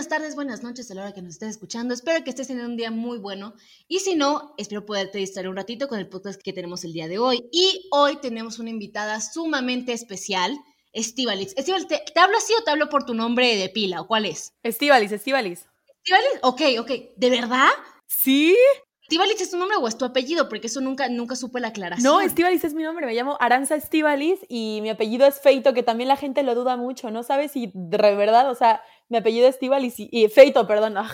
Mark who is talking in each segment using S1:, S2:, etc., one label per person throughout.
S1: buenas tardes, buenas noches a la hora que nos estés escuchando. Espero que estés teniendo un día muy bueno. Y si no, espero poderte distraer un ratito con el podcast que tenemos el día de hoy. Y hoy tenemos una invitada sumamente especial, Estivalis. Estivalis, ¿te, hablo así o te hablo por tu nombre de pila? ¿O cuál es?
S2: Estivalis, Estivalis.
S1: ¿Estivalis? Ok, ok. ¿De verdad?
S2: Sí.
S1: ¿Estivalis es tu nombre o es tu apellido? Porque eso nunca, nunca supe la aclaración.
S2: No, Estivalis es mi nombre, me llamo Aranza Estivalis y mi apellido es Feito, que también la gente lo duda mucho, no sabes si de verdad, o sea, mi apellido es y, Feito, perdón, ah,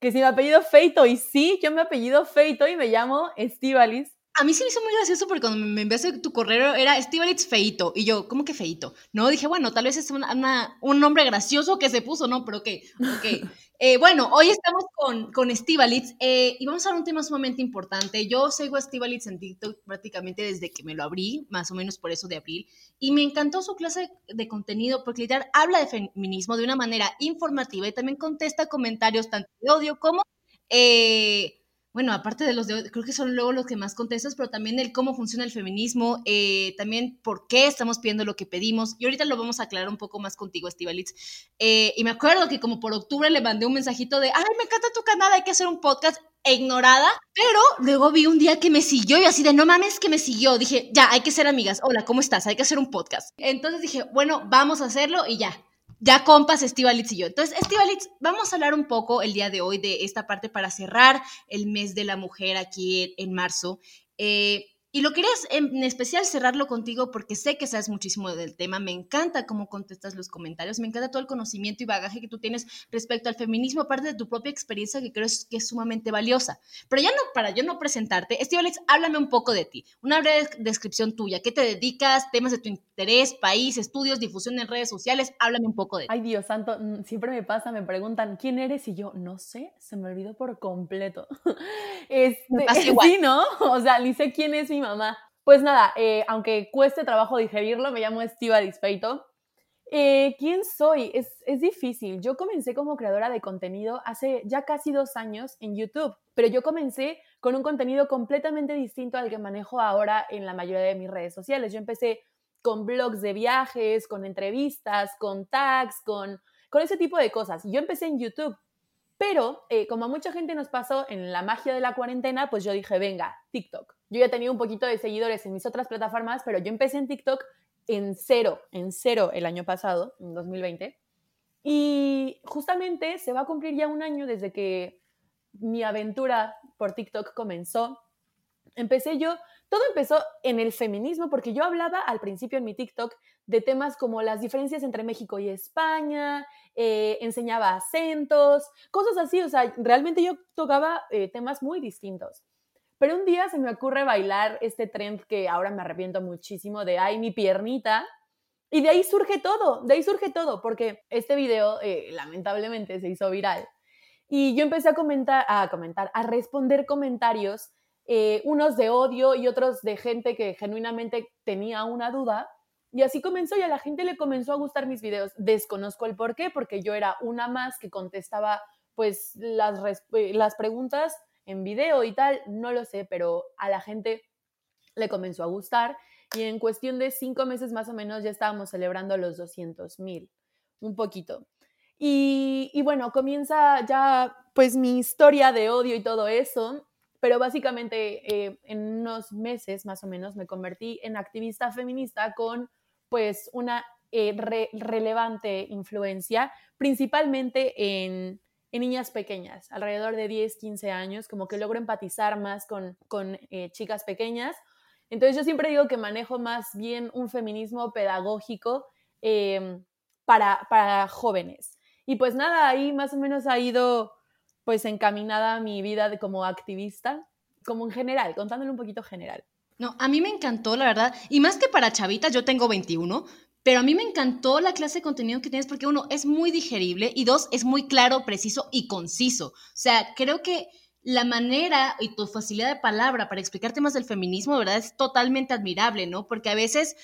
S2: que si mi apellido Feito y sí, yo mi apellido Feito y me llamo Estivalis.
S1: A mí se me hizo muy gracioso porque cuando me enviaste tu correo era Estivalis Feito y yo, ¿cómo que Feito? No, dije, bueno, tal vez es un nombre gracioso que se puso, ¿no? Pero ok, ok. Eh, bueno, hoy estamos con, con Estivalitz eh, y vamos a hablar de un tema sumamente importante. Yo sigo a Estivalitz en TikTok prácticamente desde que me lo abrí, más o menos por eso de abril, y me encantó su clase de, contenido porque literal habla de feminismo de una manera informativa y también contesta comentarios tanto de odio como eh, bueno, aparte de los de, creo que son luego los que más contestas, pero también el cómo funciona el feminismo, eh, también por qué estamos pidiendo lo que pedimos. Y ahorita lo vamos a aclarar un poco más contigo, Estivalitz. Eh, y me acuerdo que como por octubre le mandé un mensajito de, ay, me encanta tu canal, hay que hacer un podcast e ignorada, pero luego vi un día que me siguió y así de, no mames que me siguió. Dije, ya, hay que ser amigas. Hola, ¿cómo estás? Hay que hacer un podcast. Entonces dije, bueno, vamos a hacerlo y ya, ya compas Estivalitz y yo. Entonces, Estivalitz, vamos a hablar un poco el día de hoy de esta parte para cerrar el mes de la mujer aquí en, marzo. Eh, y lo quería en especial cerrarlo contigo porque sé que sabes muchísimo del tema, me encanta cómo contestas los comentarios, me encanta todo el conocimiento y bagaje que tú tienes respecto al feminismo, aparte de tu propia experiencia que creo que es sumamente valiosa. Pero ya no, para yo no presentarte, Alex, háblame un poco de ti, una breve descripción tuya, ¿qué te dedicas, temas de tu interés, país, estudios, difusión en redes sociales? Háblame un poco de ti.
S2: Ay, Dios santo, siempre me pasa, me preguntan, ¿quién eres? Y yo, no sé, se me olvidó por completo. Este, sí, ¿no? O sea, ni sé quién es mi mamá. Pues nada, eh, aunque cueste trabajo digerirlo, me llamo Estiva Dispeito. Eh, ¿Quién soy? Es, es, difícil. Yo comencé como creadora de contenido hace ya casi dos años en YouTube, pero yo comencé con un contenido completamente distinto al que manejo ahora en la mayoría de mis redes sociales. Yo empecé con blogs de viajes, con entrevistas, con tags, con, con ese tipo de cosas. Yo empecé en YouTube pero eh, como a mucha gente nos pasó en la magia de la cuarentena, pues yo dije, venga, TikTok. Yo ya tenía un poquito de seguidores en mis otras plataformas, pero yo empecé en TikTok en cero, en cero el año pasado, en 2020. Y justamente se va a cumplir ya un año desde que mi aventura por TikTok comenzó. Empecé yo todo empezó en el feminismo porque yo hablaba al principio en mi TikTok de temas como las diferencias entre México y España, eh, enseñaba acentos, cosas así, o sea, realmente yo tocaba eh, temas muy distintos. Pero un día se me ocurre bailar este trend que ahora me arrepiento muchísimo de, ay, mi piernita, y de ahí surge todo, de ahí surge todo, porque este video eh, lamentablemente se hizo viral. Y yo empecé a comentar, a comentar, a responder comentarios eh, unos de odio y otros de gente que genuinamente tenía una duda. Y así comenzó y a la gente le comenzó a gustar mis videos. Desconozco el por qué, porque yo era una más que contestaba pues las, eh, las preguntas en video y tal, no lo sé, pero a la gente le comenzó a gustar y en cuestión de cinco meses más o menos ya estábamos celebrando los 200 mil, un poquito. Y, y, bueno, comienza ya pues mi historia de odio y todo eso pero básicamente eh, en unos meses más o menos me convertí en activista feminista con pues una eh, relevante influencia, principalmente en, niñas pequeñas, alrededor de 10, 15 años, como que logro empatizar más con, eh, chicas pequeñas. Entonces yo siempre digo que manejo más bien un feminismo pedagógico em, para, para jóvenes. Y pues nada, ahí más o menos ha ido pues encaminada a mi vida como activista, como en general, contándole un poquito general.
S1: No, a mí me encantó, la verdad, y más que para chavitas, yo tengo 21, pero a mí me encantó la clase de contenido que tienes porque uno, es muy digerible y dos, es muy claro, preciso y conciso. O sea, creo que la manera y tu facilidad de palabra para explicar temas del feminismo, de verdad, es totalmente admirable, ¿no? Porque a veces...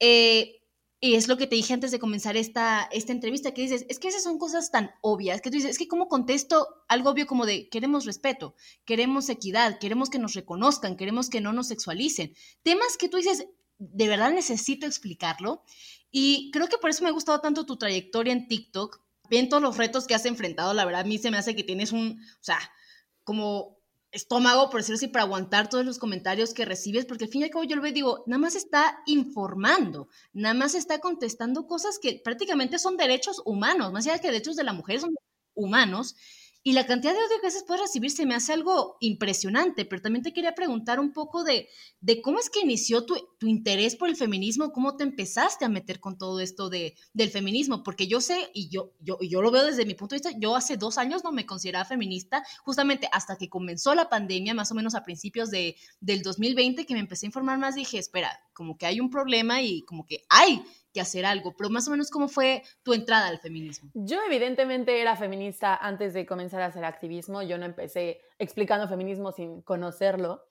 S1: Eh, y es lo que te dije antes de comenzar esta, esta entrevista, que dices, es que esas son cosas tan obvias, que tú dices, es que cómo contesto algo obvio como de, queremos respeto, queremos equidad, queremos que nos reconozcan, queremos que no nos sexualicen. Temas que tú dices, de verdad necesito explicarlo. Y creo que por eso me ha gustado tanto tu trayectoria en TikTok, también todos los retos que has enfrentado, la verdad, a mí se me hace que tienes un, o sea, como estómago, por decirlo así, para aguantar todos los comentarios que recibes, porque al fin y al cabo yo y digo, nada más está informando, nada más está contestando cosas que prácticamente son derechos humanos, más allá que derechos de la mujer son humanos, y la cantidad de odio que a veces puedes recibir se me hace algo impresionante, pero también te quería preguntar un poco de, de cómo es que inició tu, tu, interés por el feminismo, cómo te empezaste a meter con todo esto de, del feminismo, porque yo sé, y yo, yo, yo lo veo desde mi punto de vista, yo hace dos años no me consideraba feminista, justamente hasta que comenzó la pandemia, más o menos a principios de, del 2020, que me empecé a informar más, dije, espera, como que hay un problema y como que hay que hacer algo, pero más o menos cómo fue tu entrada al feminismo.
S2: Yo evidentemente era feminista antes de comenzar a hacer activismo, yo no empecé explicando feminismo sin conocerlo.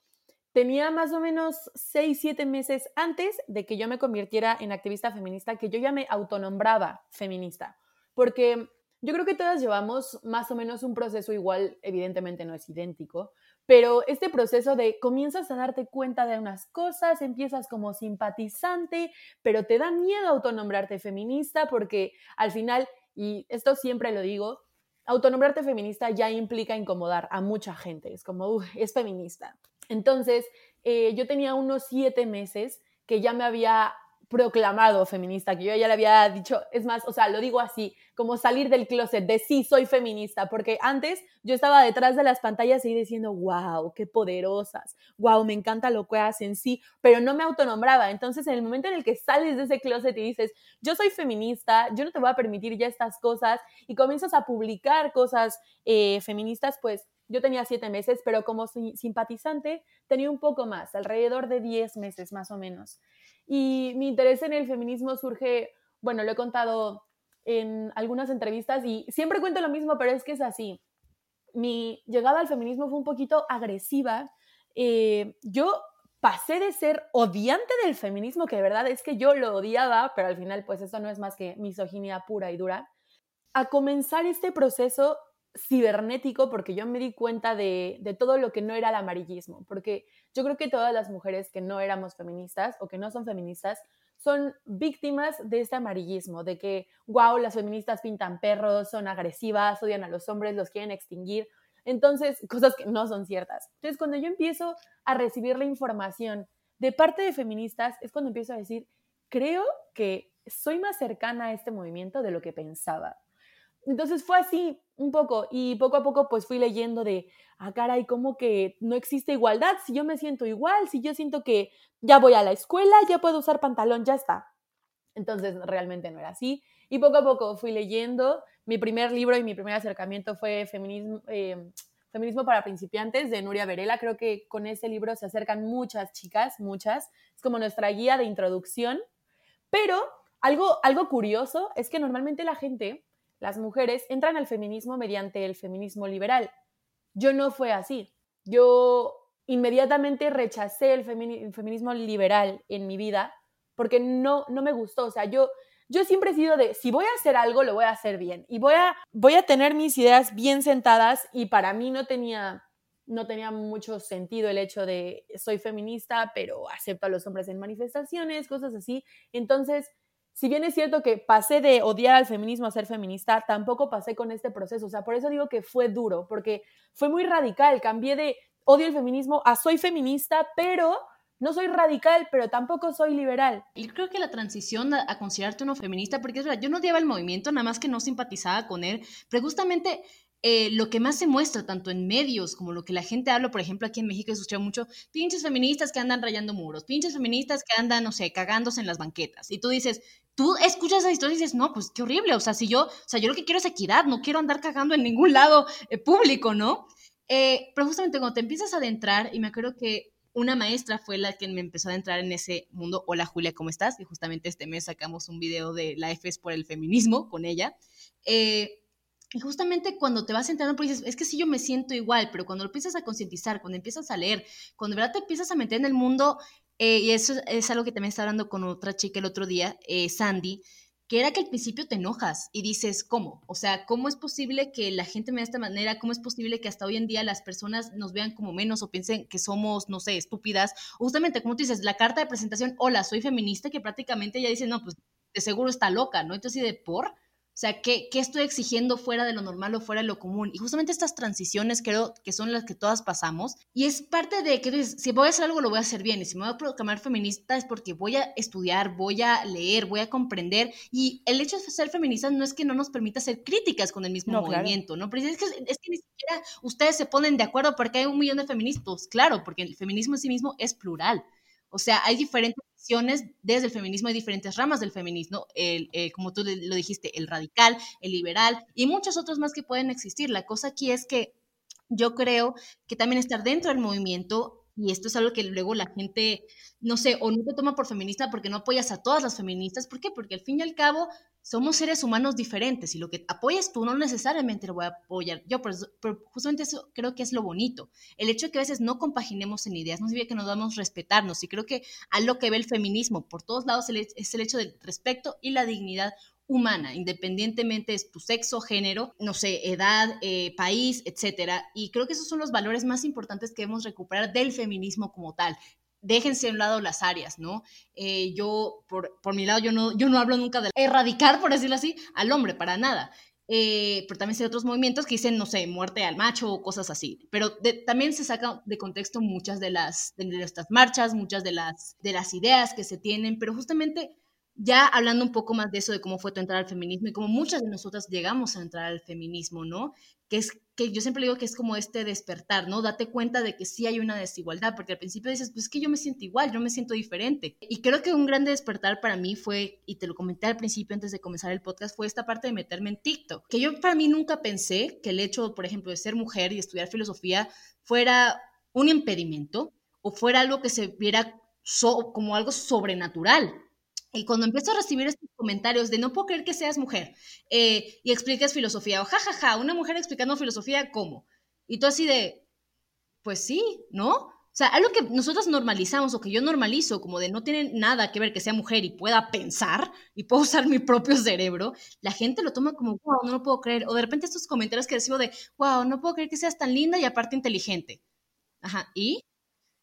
S2: Tenía más o menos 6, 7 meses antes de que yo me convirtiera en activista feminista, que yo ya me autonombraba feminista, porque yo creo que todas llevamos más o menos un proceso igual, evidentemente no es idéntico, pero este proceso de comienzas a darte cuenta de unas cosas, empiezas como simpatizante, pero te da miedo autonombrarte feminista porque al final, y esto siempre lo digo, autonombrarte feminista ya implica incomodar a mucha gente, es como, uy, es feminista. Entonces, eh, yo tenía unos siete meses que ya me había proclamado feminista, que yo ya le había dicho, es más, o sea, lo digo así, como salir del closet de sí soy feminista, porque antes yo estaba detrás de las pantallas y diciendo, wow, qué poderosas, wow, me encanta lo que hacen, sí, pero no me autonombraba. Entonces, en el momento en el que sales de ese closet y dices, yo soy feminista, yo no te voy a permitir ya estas cosas, y comienzas a publicar cosas eh, feministas, pues yo tenía siete meses, pero como simpatizante tenía un poco más, alrededor de diez meses más o menos. Y mi interés en el feminismo surge, bueno, lo he contado en algunas entrevistas y siempre cuento lo mismo, pero es que es así. Mi llegada al feminismo fue un poquito agresiva. Eh, yo pasé de ser odiante del feminismo, que de verdad es que yo lo odiaba, pero al final pues eso no es más que misoginia pura y dura, a comenzar este proceso cibernético porque yo me di cuenta de, de, todo lo que no era el amarillismo, porque yo creo que todas las mujeres que no éramos feministas o que no son feministas son víctimas de este amarillismo, de que, wow, las feministas pintan perros, son agresivas, odian a los hombres, los quieren extinguir. Entonces, cosas que no son ciertas. Entonces, cuando yo empiezo a recibir la información de parte de feministas, es cuando empiezo a decir, creo que soy más cercana a este movimiento de lo que pensaba. Entonces fue así un poco y poco a poco pues fui leyendo de, ah, caray, como que no existe igualdad, si yo me siento igual, si yo siento que ya voy a la escuela, ya puedo usar pantalón, ya está. Entonces realmente no era así. Y poco a poco fui leyendo. Mi primer libro y mi primer acercamiento fue Feminismo, eh, Feminismo para principiantes de Nuria Verela. Creo que con ese libro se acercan muchas chicas, muchas. Es como nuestra guía de introducción. Pero algo, algo curioso es que normalmente la gente las mujeres entran al feminismo mediante el feminismo liberal. Yo no fue así. Yo inmediatamente rechacé el, feminismo liberal en mi vida porque no, no me gustó. O sea, yo, yo siempre he sido de, si voy a hacer algo, lo voy a hacer bien. Y voy a, voy a tener mis ideas bien sentadas y para mí no tenía, no tenía mucho sentido el hecho de, soy feminista, pero acepto a los hombres en manifestaciones, cosas así. Entonces, si bien es cierto que pasé de odiar al feminismo a ser feminista, tampoco pasé con este proceso. O sea, por eso digo que fue duro, porque fue muy radical. Cambié de odio el feminismo a soy feminista, pero no soy radical, pero tampoco soy liberal.
S1: Y creo que la transición a, considerarte uno feminista, porque es verdad, yo no odiaba el movimiento, nada más que no simpatizaba con él, pero justamente eh, lo que más se muestra, tanto en medios como lo que la gente habla, por ejemplo, aquí en México he escuchado mucho, pinches feministas que andan rayando muros, pinches feministas que andan, no sé, cagándose en las banquetas. Y tú dices, tú escuchas esa historia y dices, no, pues qué horrible, o sea, si yo, o sea, yo lo que quiero es equidad, no quiero andar cagando en ningún lado eh, público, ¿no? Eh, pero justamente cuando te empiezas a adentrar, y me acuerdo que una maestra fue la que me empezó a adentrar en ese mundo. Hola Julia, ¿cómo estás? Y justamente este mes sacamos un video de la F es por el feminismo con ella. Eh, y justamente cuando te vas entrando, pues dices, es que sí yo me siento igual, pero cuando lo empiezas a concientizar, cuando empiezas a leer, cuando de verdad te empiezas a meter en el mundo, eh, y eso es algo que también estaba hablando con otra chica el otro día, eh, Sandy, que era que al principio te enojas y dices, ¿cómo? O sea, ¿cómo es posible que la gente me de esta manera? ¿Cómo es posible que hasta hoy en día las personas nos vean como menos o piensen que somos, no sé, estúpidas? justamente, como tú dices, la carta de presentación, hola, soy feminista, que prácticamente ya dice, no, pues de seguro está loca, ¿no? Entonces, de por, O sea, ¿qué, ¿qué, estoy exigiendo fuera de lo normal o fuera de lo común? Y justamente estas transiciones creo que son las que todas pasamos. Y es parte de que si voy a hacer algo, lo voy a hacer bien. Y si me voy a proclamar feminista es porque voy a estudiar, voy a leer, voy a comprender. Y el hecho de ser feminista no es que no nos permita hacer críticas con el mismo movimiento, ¿no? Pero es que, es que ni siquiera ustedes se ponen de acuerdo porque hay un millón de feministas. Claro, porque el feminismo en sí mismo es plural. O sea, hay diferentes visiones desde el feminismo, hay diferentes ramas del feminismo, el, eh, como tú lo dijiste, el radical, el liberal y muchos otros más que pueden existir. La cosa aquí es que yo creo que también estar dentro del movimiento y esto es algo que luego la gente, no sé, o no te toma por feminista porque no apoyas a todas las feministas. ¿Por qué? Porque al fin y al cabo somos seres humanos diferentes y lo que apoyas tú no necesariamente lo voy a apoyar yo, pero, justamente eso creo que es lo bonito. El hecho de que a veces no compaginemos en ideas no significa que nos damos respetarnos y creo que a lo que ve el feminismo por todos lados es el hecho del respeto y la dignidad humana, independientemente de tu sexo, género, no sé, edad, eh, país, etcétera. Y creo que esos son los valores más importantes que debemos recuperar del feminismo como tal. Déjense a un lado las áreas, ¿no? Eh, yo, por, por, mi lado, yo no, yo no hablo nunca de erradicar, por decirlo así, al hombre, para nada. Eh, pero también hay otros movimientos que dicen, no sé, muerte al macho o cosas así. Pero también se saca de contexto muchas de las de estas marchas, muchas de las, de las ideas que se tienen, pero justamente ya hablando un poco más de eso, de cómo fue tu entrada al feminismo y cómo muchas de nosotras llegamos a entrar al feminismo, ¿no? Que es que yo siempre digo que es como este despertar, ¿no? Date cuenta de que sí hay una desigualdad, porque al principio dices, pues es que yo me siento igual, yo me siento diferente. Y creo que un gran despertar para mí fue, y te lo comenté al principio antes de comenzar el podcast, fue esta parte de meterme en TikTok, que yo para mí nunca pensé que el hecho, por ejemplo, de ser mujer y estudiar filosofía fuera un impedimento o fuera algo que se viera como algo sobrenatural y cuando empiezo a recibir estos comentarios de no puedo creer que seas mujer eh, y expliques filosofía, o jajaja, ja, ja, una mujer explicando filosofía, ¿cómo? Y tú así de, pues sí, ¿no? O sea, algo que nosotros normalizamos o que yo normalizo, como de no tiene nada que ver que sea mujer y pueda pensar y puedo usar mi propio cerebro, la gente lo toma como, wow, no lo puedo creer. O de repente estos comentarios que recibo de, wow, no puedo creer que seas tan linda y aparte inteligente. Ajá, ¿y?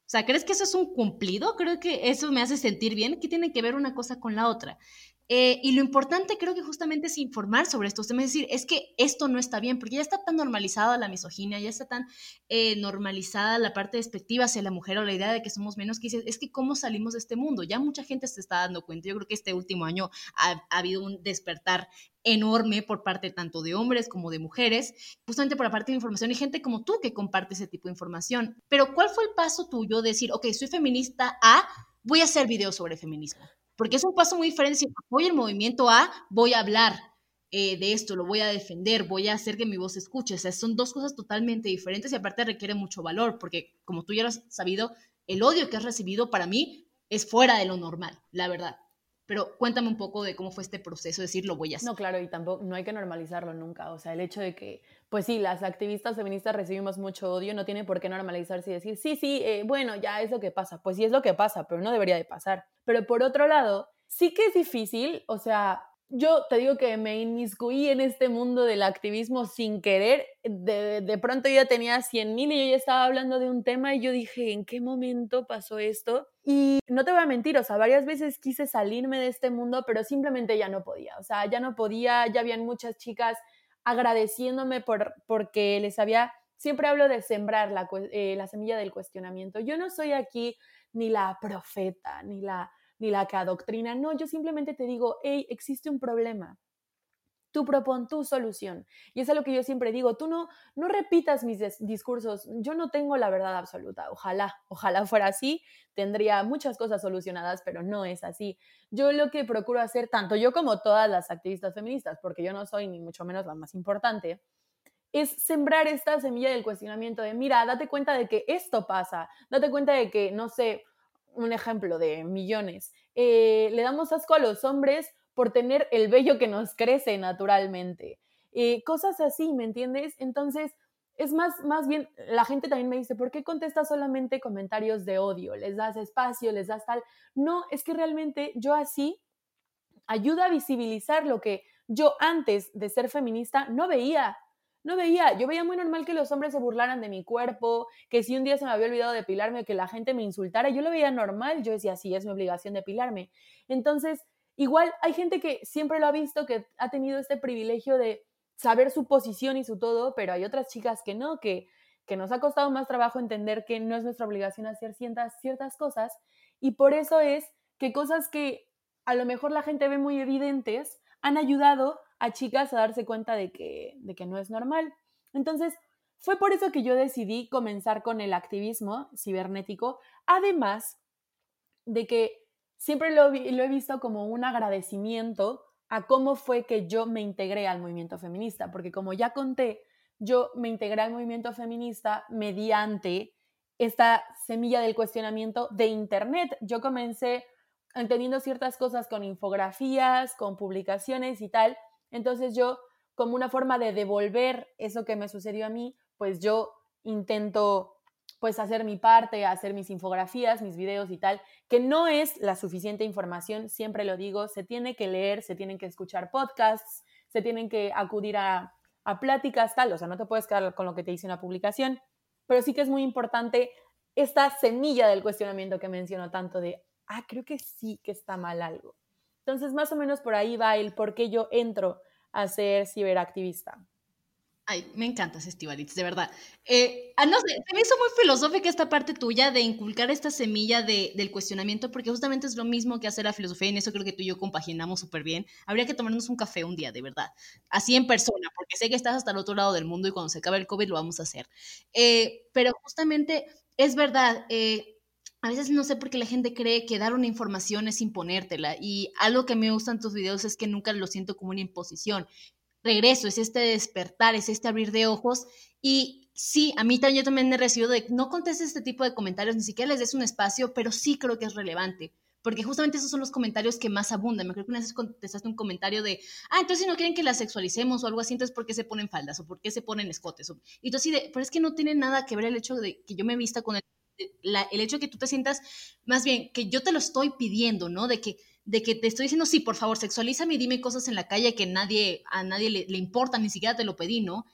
S1: O sea, ¿crees que eso es un cumplido? Creo que eso me hace sentir bien. ¿Qué tiene que ver una cosa con la otra? Eh, y lo importante creo que justamente es informar sobre esto. Usted me decir, es que esto no está bien, porque ya está tan normalizada la misoginia, ya está tan eh, normalizada la parte despectiva hacia la mujer o la idea de que somos menos, que es que cómo salimos de este mundo. Ya mucha gente se está dando cuenta. Yo creo que este último año ha, habido un despertar enorme por parte tanto de hombres como de mujeres, justamente por la parte de información y gente como tú que comparte ese tipo de información. Pero ¿cuál fue el paso tuyo de decir, ok, soy feminista a voy a hacer videos sobre feminismo? Porque es un paso muy diferente. Si apoyo el movimiento A, voy a hablar eh, de esto, lo voy a defender, voy a hacer que mi voz se escuche. O sea, son dos cosas totalmente diferentes y aparte requiere mucho valor, porque como tú ya lo has sabido, el odio que has recibido para mí es fuera de lo normal, la verdad. Pero cuéntame un poco de cómo fue este proceso, decir lo voy a hacer.
S2: No, claro, y tampoco, no hay que normalizarlo nunca. O sea, el hecho de que, pues sí, las activistas feministas recibimos mucho odio, no tiene por qué normalizarse y decir, sí, sí, eh, bueno, ya es lo que pasa. Pues sí es lo que pasa, pero no debería de pasar. Pero por otro lado, sí que es difícil, o sea, yo te digo que me inmiscuí en este mundo del activismo sin querer. De, de pronto yo ya tenía 100 mil y yo ya estaba hablando de un tema y yo dije, ¿en qué momento pasó esto? Y no te voy a mentir, o sea, varias veces quise salirme de este mundo, pero simplemente ya no podía. O sea, ya no podía, ya habían muchas chicas agradeciéndome por, porque les había, siempre hablo de sembrar la, eh, la semilla del cuestionamiento. Yo no soy aquí ni la profeta, ni la ni la que adoctrina. No, yo simplemente te digo, hey, existe un problema. Tú propon tu solución. Y es lo que yo siempre digo, tú no, no repitas mis discursos. Yo no tengo la verdad absoluta. Ojalá, ojalá fuera así. Tendría muchas cosas solucionadas, pero no es así. Yo lo que procuro hacer, tanto yo como todas las activistas feministas, porque yo no soy ni mucho menos la más importante, es sembrar esta semilla del cuestionamiento de, mira, date cuenta de que esto pasa, date cuenta de que, no sé, un ejemplo de millones, eh, le damos asco a los hombres por tener el vello que nos crece naturalmente. Eh, cosas así, ¿me entiendes? Entonces, es más, más bien, la gente también me dice, ¿por qué contestas solamente comentarios de odio? Les das espacio, les das tal. No, es que realmente yo así ayuda a visibilizar lo que yo antes de ser feminista no veía no veía, yo veía muy normal que los hombres se burlaran de mi cuerpo, que si un día se me había olvidado depilarme, que la gente me insultara, yo lo veía normal, yo decía, sí, es mi obligación depilarme. Entonces, igual hay gente que siempre lo ha visto, que ha tenido este privilegio de saber su posición y su todo, pero hay otras chicas que no, que, que nos ha costado más trabajo entender que no es nuestra obligación hacer ciertas, ciertas cosas y por eso es que cosas que a lo mejor la gente ve muy evidentes han ayudado a chicas a darse cuenta de que, de que no es normal. Entonces, fue por eso que yo decidí comenzar con el activismo cibernético, además de que siempre lo, lo, he visto como un agradecimiento a cómo fue que yo me integré al movimiento feminista, porque como ya conté, yo me integré al movimiento feminista mediante esta semilla del cuestionamiento de Internet. Yo comencé entendiendo ciertas cosas con infografías, con publicaciones y tal. Entonces yo, como una forma de devolver eso que me sucedió a mí, pues yo intento pues hacer mi parte, hacer mis infografías, mis videos y tal, que no es la suficiente información, siempre lo digo, se tiene que leer, se tienen que escuchar podcasts, se tienen que acudir a, a pláticas, tal, o sea, no te puedes quedar con lo que te dice una publicación, pero sí que es muy importante esta semilla del cuestionamiento que menciono tanto de, ah, creo que sí que está mal algo. Entonces, más o menos por ahí va el por qué yo entro a ser ciberactivista.
S1: Ay, me encantas, Estibalitz, de verdad. Eh, ah, no sé, me hizo muy filosófica esta parte tuya de inculcar esta semilla de, del cuestionamiento, porque justamente es lo mismo que hacer la filosofía, y en eso creo que tú y yo compaginamos súper bien. Habría que tomarnos un café un día, de verdad. Así en persona, porque sé que estás hasta el otro lado del mundo y cuando se acabe el COVID lo vamos a hacer. Eh, pero justamente es verdad, eh, a veces no sé por qué la gente cree que dar una información es imponértela y algo que me gusta en tus videos es que nunca lo siento como una imposición. Regreso, es este despertar, es este abrir de ojos y sí, a mí también, yo también he recibido de no contestes este tipo de comentarios, ni siquiera les des un espacio, pero sí creo que es relevante. Porque justamente esos son los comentarios que más abundan. Me creo que una vez contestaste un comentario de, ah, entonces si no quieren que la sexualicemos o algo así, entonces ¿por qué se ponen faldas o por qué se ponen escotes? Y tú así de, pero es que no tiene nada que ver el hecho de que yo me vista con el el hecho de que tú te sientas, más bien, que yo te lo estoy pidiendo, ¿no? De que, de que te estoy diciendo, sí, por favor, sexualízame y dime cosas en la calle que nadie, a nadie le, le importa, ni siquiera te lo pedí, ¿no?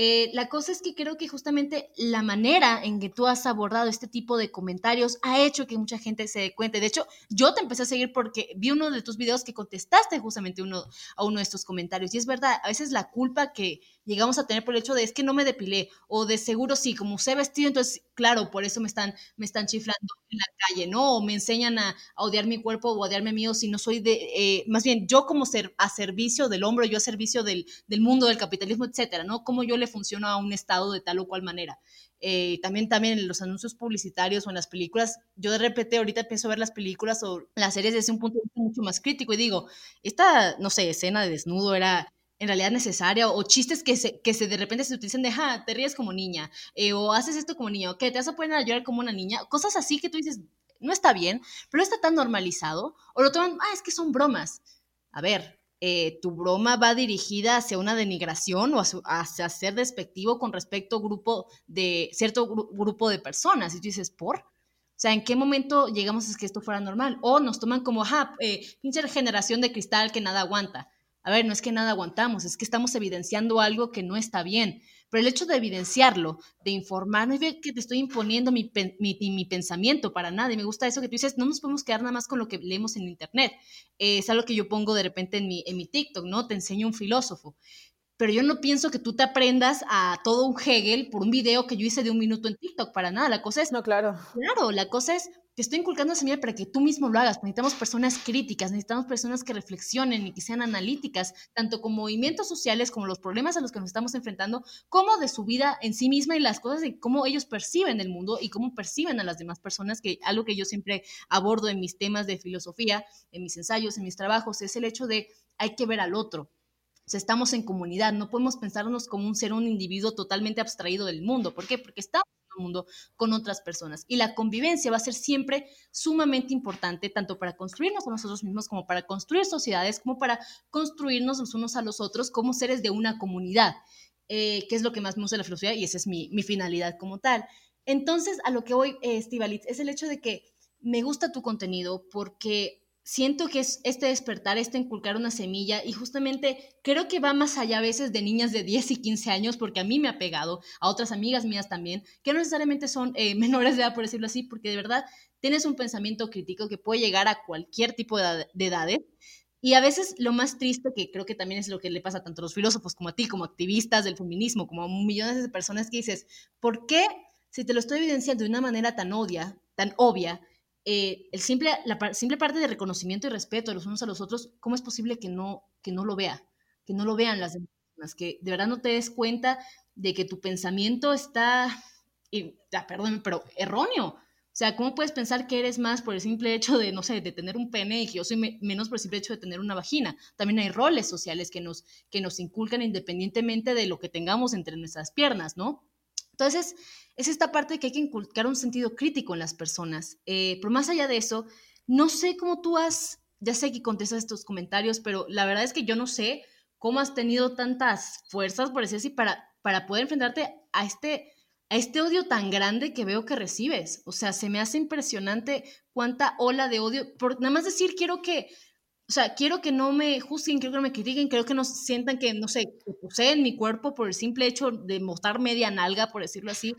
S1: Eh, la cosa es que creo que justamente la manera en que tú has abordado este tipo de comentarios ha hecho que mucha gente se dé cuenta. De hecho, yo te empecé a seguir porque vi uno de tus videos que contestaste justamente uno, a uno de estos comentarios. Y es verdad, a veces la culpa que llegamos a tener por el hecho de es que no me depilé o de seguro sí, como sé vestido, entonces claro, por eso me están, me están chiflando en la calle, ¿no? O me enseñan a, odiar mi cuerpo o odiarme mío si no soy de, eh, más bien yo como ser, a servicio del hombro, yo a servicio del, del, mundo, del capitalismo, etcétera, ¿no? Cómo yo le funciono a un Estado de tal o cual manera. Eh, también, también en los anuncios publicitarios o en las películas, yo de repente ahorita pienso ver las películas o las series desde un punto de vista mucho más crítico y digo, esta, no sé, escena de desnudo era en realidad necesaria o chistes que se, que se de repente se utilizan de, ja, te ríes como niña, eh, o haces esto como niña, o que te vas a poner a llorar como una niña, cosas así que tú dices, no está bien, pero está tan normalizado, o lo toman, ah, es que son bromas. A ver, eh, tu broma va dirigida hacia una denigración o hacia, ser despectivo con respecto a grupo de, cierto grupo de personas, y tú dices, ¿por? O sea, ¿en qué momento llegamos a que esto fuera normal? O nos toman como, ja, eh, pinche generación de cristal que nada aguanta a ver, no es que nada aguantamos, es que estamos evidenciando algo que no está bien. Pero el hecho de evidenciarlo, de informar, no es que te estoy imponiendo mi, mi, pensamiento para nada. Y me gusta eso que tú dices, no nos podemos quedar nada más con lo que leemos en Internet. es algo que yo pongo de repente en mi, en mi TikTok, ¿no? Te enseño un filósofo pero yo no pienso que tú te aprendas a todo un Hegel por un video que yo hice de un minuto en TikTok, para nada. La cosa es...
S2: No, claro.
S1: Claro, la cosa es, te estoy inculcando esa semilla para que tú mismo lo hagas. Necesitamos personas críticas, necesitamos personas que reflexionen y que sean analíticas, tanto con movimientos sociales como los problemas a los que nos estamos enfrentando, como de su vida en sí misma y las cosas de cómo ellos perciben el mundo y cómo perciben a las demás personas, que algo que yo siempre abordo en mis temas de filosofía, en mis ensayos, en mis trabajos, es el hecho de hay que ver al otro o sea, estamos en comunidad, no podemos pensarnos como un ser, un individuo totalmente abstraído del mundo. ¿Por qué? Porque estamos mundo con otras personas. Y la convivencia va a ser siempre sumamente importante, tanto para construirnos a nosotros mismos, como para construir sociedades, como para construirnos los unos a los otros como seres de una comunidad, eh, que es lo que más me gusta de la filosofía y esa es mi, finalidad como tal. Entonces, a lo que voy, eh, es el hecho de que me gusta tu contenido porque siento que es este despertar, este inculcar una semilla y justamente creo que va más allá a veces de niñas de 10 y 15 años, porque a mí me ha pegado, a otras amigas mías también, que no necesariamente son eh, menores de edad, por decirlo así, porque de verdad tienes un pensamiento crítico que puede llegar a cualquier tipo de, edades. Y a veces lo más triste, que creo que también es lo que le pasa tanto a los filósofos como a ti, como activistas del feminismo, como a millones de personas que dices, ¿por qué si te lo estoy evidenciando de una manera tan odia, tan obvia, eh, el simple, la simple parte de reconocimiento y respeto de los unos a los otros, ¿cómo es posible que no, que no lo vea? Que no lo vean las demás, que de verdad no te des cuenta de que tu pensamiento está, y, perdón, pero erróneo. O sea, ¿cómo puedes pensar que eres más por el simple hecho de, no sé, de tener un pene y que yo soy menos por el simple hecho de tener una vagina? También hay roles sociales que nos, que nos inculcan independientemente de lo que tengamos entre nuestras piernas, ¿no? Entonces, es esta parte que hay que inculcar un sentido crítico en las personas. Eh, pero más allá de eso, no sé cómo tú has, ya sé que contestas estos comentarios, pero la verdad es que yo no sé cómo has tenido tantas fuerzas, por decir así, para, para poder enfrentarte a este, a este odio tan grande que veo que recibes. O sea, se me hace impresionante cuánta ola de odio, por nada más decir, quiero que o sea, quiero que no me juzguen, quiero que no me critiquen, quiero que no sientan que, no sé, poseen mi cuerpo por el simple hecho de mostrar media nalga, por decirlo así.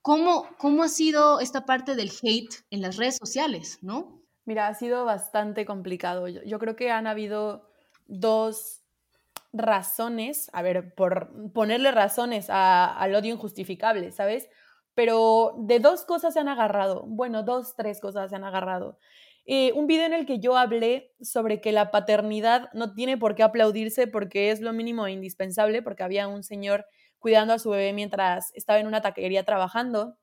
S1: ¿Cómo, cómo ha sido esta parte del hate en las redes sociales, no?
S2: Mira, ha sido bastante complicado. Yo, creo que han habido dos razones, a ver, por ponerle razones al odio injustificable, ¿sabes? Pero de dos cosas se han agarrado, bueno, dos, tres cosas se han agarrado. Eh, un video en el que yo hablé sobre que la paternidad no tiene por qué aplaudirse porque es lo mínimo e indispensable, porque había un señor cuidando a su bebé mientras estaba en una taquería trabajando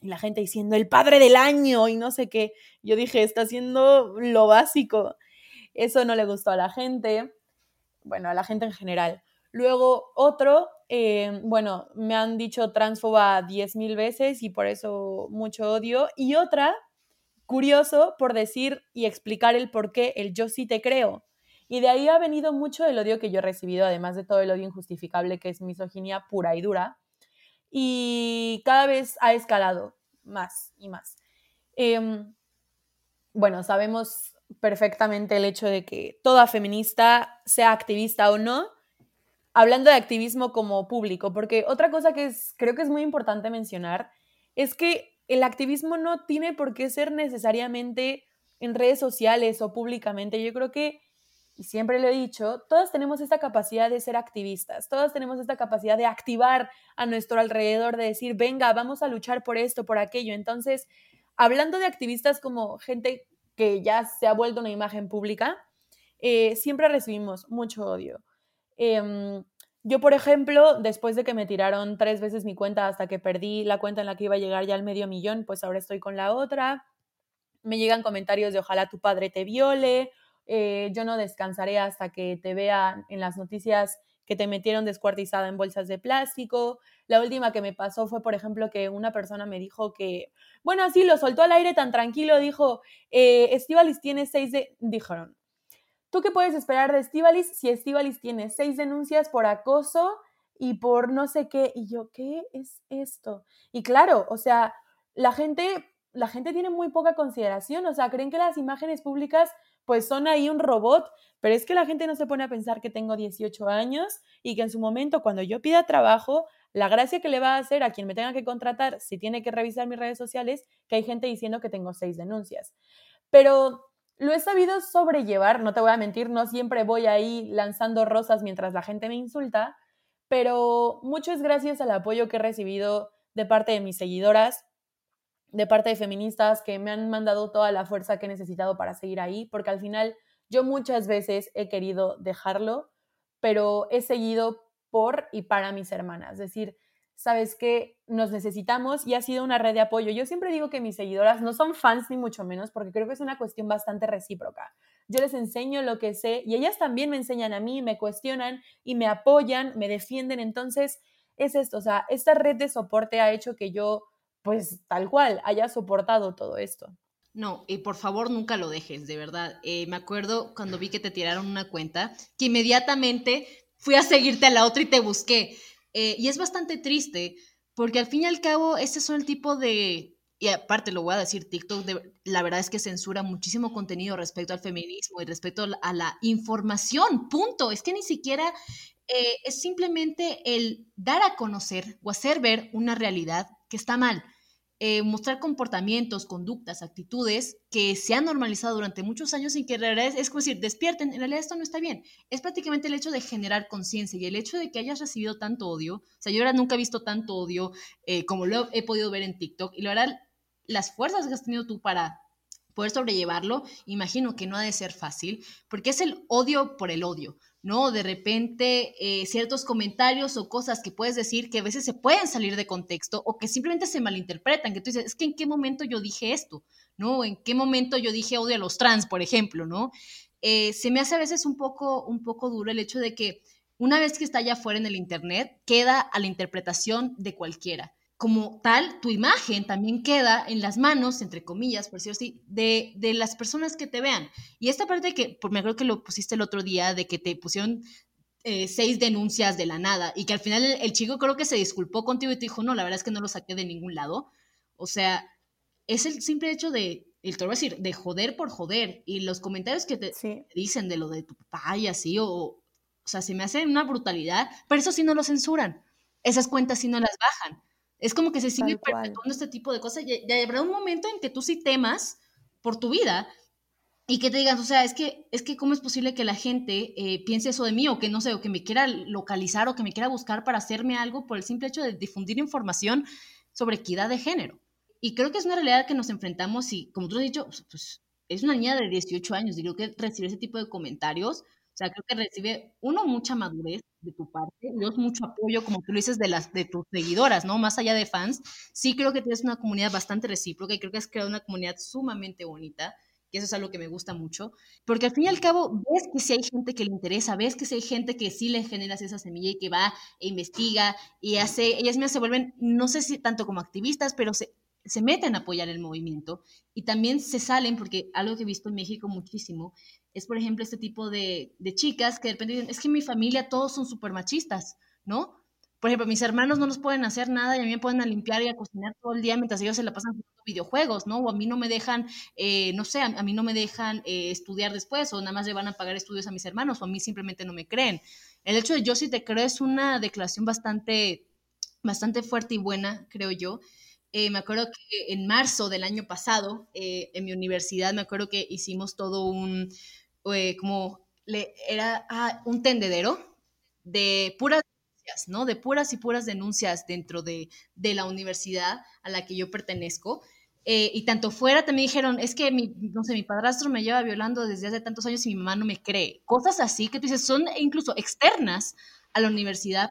S2: y la gente diciendo el padre del año y no sé qué. Yo dije, está haciendo lo básico. Eso no le gustó a la gente, bueno, a la gente en general. Luego otro, eh, bueno, me han dicho transfoba 10.000 veces y por eso mucho odio. Y otra curioso por decir y explicar el por qué el yo sí te creo. Y de ahí ha venido mucho el odio que yo he recibido, además de todo el odio injustificable que es misoginia pura y dura. Y cada vez ha escalado más y más. Em, bueno, sabemos perfectamente el hecho de que toda feminista, sea activista o no, hablando de activismo como público, porque otra cosa que es, creo que es muy importante mencionar es que el activismo no tiene por qué ser necesariamente en redes sociales o públicamente. Yo creo que, y siempre lo he dicho, todas tenemos esta capacidad de ser activistas, todas tenemos esta capacidad de activar a nuestro alrededor, de decir, venga, vamos a luchar por esto, por aquello. Entonces, hablando de activistas como gente que ya se ha vuelto una imagen pública, eh, siempre recibimos mucho odio. Em, yo, por ejemplo, después de que me tiraron tres veces mi cuenta hasta que perdí la cuenta en la que iba a llegar ya al medio millón, pues ahora estoy con la otra. Me llegan comentarios de ojalá tu padre te viole, eh, yo no descansaré hasta que te vea en las noticias que te metieron descuartizada en bolsas de plástico. La última que me pasó fue, por ejemplo, que una persona me dijo que, bueno, así lo soltó al aire tan tranquilo, dijo, eh, Estivalis tiene seis de... Dijeron, ¿Tú qué puedes esperar de Estivalis si Estivalis tiene seis denuncias por acoso y por no sé qué? Y yo, ¿qué es esto? Y claro, o sea, la gente, la gente tiene muy poca consideración, o sea, creen que las imágenes públicas pues son ahí un robot, pero es que la gente no se pone a pensar que tengo 18 años y que en su momento cuando yo pida trabajo, la gracia que le va a hacer a quien me tenga que contratar si tiene que revisar mis redes sociales, que hay gente diciendo que tengo seis denuncias. Pero lo he sabido sobrellevar, no te voy a mentir, no siempre voy ahí lanzando rosas mientras la gente me insulta, pero mucho es gracias al apoyo que he recibido de parte de mis seguidoras, de parte de feministas que me han mandado toda la fuerza que he necesitado para seguir ahí, porque al final yo muchas veces he querido dejarlo, pero he seguido por y para mis hermanas. Decir, sabes que nos necesitamos y ha sido una red de apoyo. Yo siempre digo que mis seguidoras no son fans ni mucho menos porque creo que es una cuestión bastante recíproca. Yo les enseño lo que sé y ellas también me enseñan a mí, me cuestionan y me apoyan, me defienden. Entonces, es esto, o sea, esta red de soporte ha hecho que yo, pues tal cual, haya soportado todo esto.
S1: No, y por favor nunca lo dejes, de verdad. Eh, me acuerdo cuando vi que te tiraron una cuenta, que inmediatamente fui a seguirte a la otra y te busqué eh, y es bastante triste porque al fin y al cabo, este son el tipo de, y aparte lo voy a decir, TikTok la verdad es que censura muchísimo contenido respecto al feminismo y respecto a la información, punto. Es que ni siquiera eh, es simplemente el dar a conocer o hacer ver una realidad que está mal. Eh, mostrar comportamientos, conductas, actitudes que se han normalizado durante muchos años sin que en realidad es, decir, despierten, en realidad esto no está bien. Es prácticamente el hecho de generar conciencia y el hecho de que hayas recibido tanto odio. O sea, yo ahora nunca he visto tanto odio eh, como lo he podido ver en TikTok y la verdad, las fuerzas que has tenido tú para poder sobrellevarlo, imagino que no ha de ser fácil, porque es el odio por el odio. ¿No? De repente eh, ciertos comentarios o cosas que puedes decir que a veces se pueden salir de contexto o que simplemente se malinterpretan, que tú dices, es que en qué momento yo dije esto, ¿no? En qué momento yo dije odio a los trans, por ejemplo, ¿no? Eh, se me hace a veces un poco, un poco duro el hecho de que una vez que está allá afuera en el Internet, queda a la interpretación de cualquiera como tal, tu imagen también queda en las manos, entre comillas, por decirlo así, de, de las personas que te vean. Y esta parte que, por, me acuerdo que lo pusiste el otro día, de que te pusieron eh, seis denuncias de la nada y que al final el, chico creo que se disculpó contigo y te dijo, no, la verdad es que no lo saqué de ningún lado. O sea, es el simple hecho de, el te voy a decir, de joder por joder. Y los comentarios que te dicen de lo de tu papá y así, o, o sea, se me hace una brutalidad, pero eso sí no lo censuran. Esas cuentas sí no las bajan. Es como que se sigue perpetuando este tipo de cosas. Ya, habrá un momento en que tú sí temas por tu vida y que te digas, o sea, es que, es que cómo es posible que la gente eh, piense eso de mí o que no sé, o que me quiera localizar o que me quiera buscar para hacerme algo por el simple hecho de difundir información sobre equidad de género. Y creo que es una realidad que nos enfrentamos y, como tú has dicho, pues, pues es una niña de 18 años y creo que recibir ese tipo de comentarios o sea, creo que recibe, uno, mucha madurez de tu parte, dos, mucho apoyo, como tú lo dices, de, las, de tus seguidoras, ¿no? Más allá de fans, sí creo que tienes una comunidad bastante recíproca y creo que has creado una comunidad sumamente bonita, que eso es algo que me gusta mucho, porque al fin y al cabo ves que si hay gente que le interesa, ves que si hay gente que sí le generas esa semilla y que va e investiga y hace, ellas mismas se vuelven, no sé si tanto como activistas, pero se, se meten a apoyar el movimiento y también se salen, porque algo que he visto en México muchísimo es, por ejemplo, este tipo de, chicas que de repente dicen, es que en mi familia todos son súper machistas, ¿no? Por ejemplo, mis hermanos no nos pueden hacer nada y a mí me pueden a limpiar y a cocinar todo el día mientras ellos se la pasan jugando videojuegos, ¿no? O a mí no me dejan, eh, no sé, a, mí no me dejan eh, estudiar después o nada más le van a pagar estudios a mis hermanos o a mí simplemente no me creen. El hecho de yo sí te creo es una declaración bastante, bastante fuerte y buena, creo yo. Eh, me acuerdo que en marzo del año pasado, en mi universidad, me acuerdo que hicimos todo un, eh, como le, era ah, un tendedero de puras denuncias, ¿no? De puras y puras denuncias dentro de, de la universidad a la que yo pertenezco. Eh, y tanto fuera también dijeron, es que mi, no sé, mi padrastro me lleva violando desde hace tantos años y mi mamá no me cree. Cosas así que tú dices, son incluso externas a la universidad,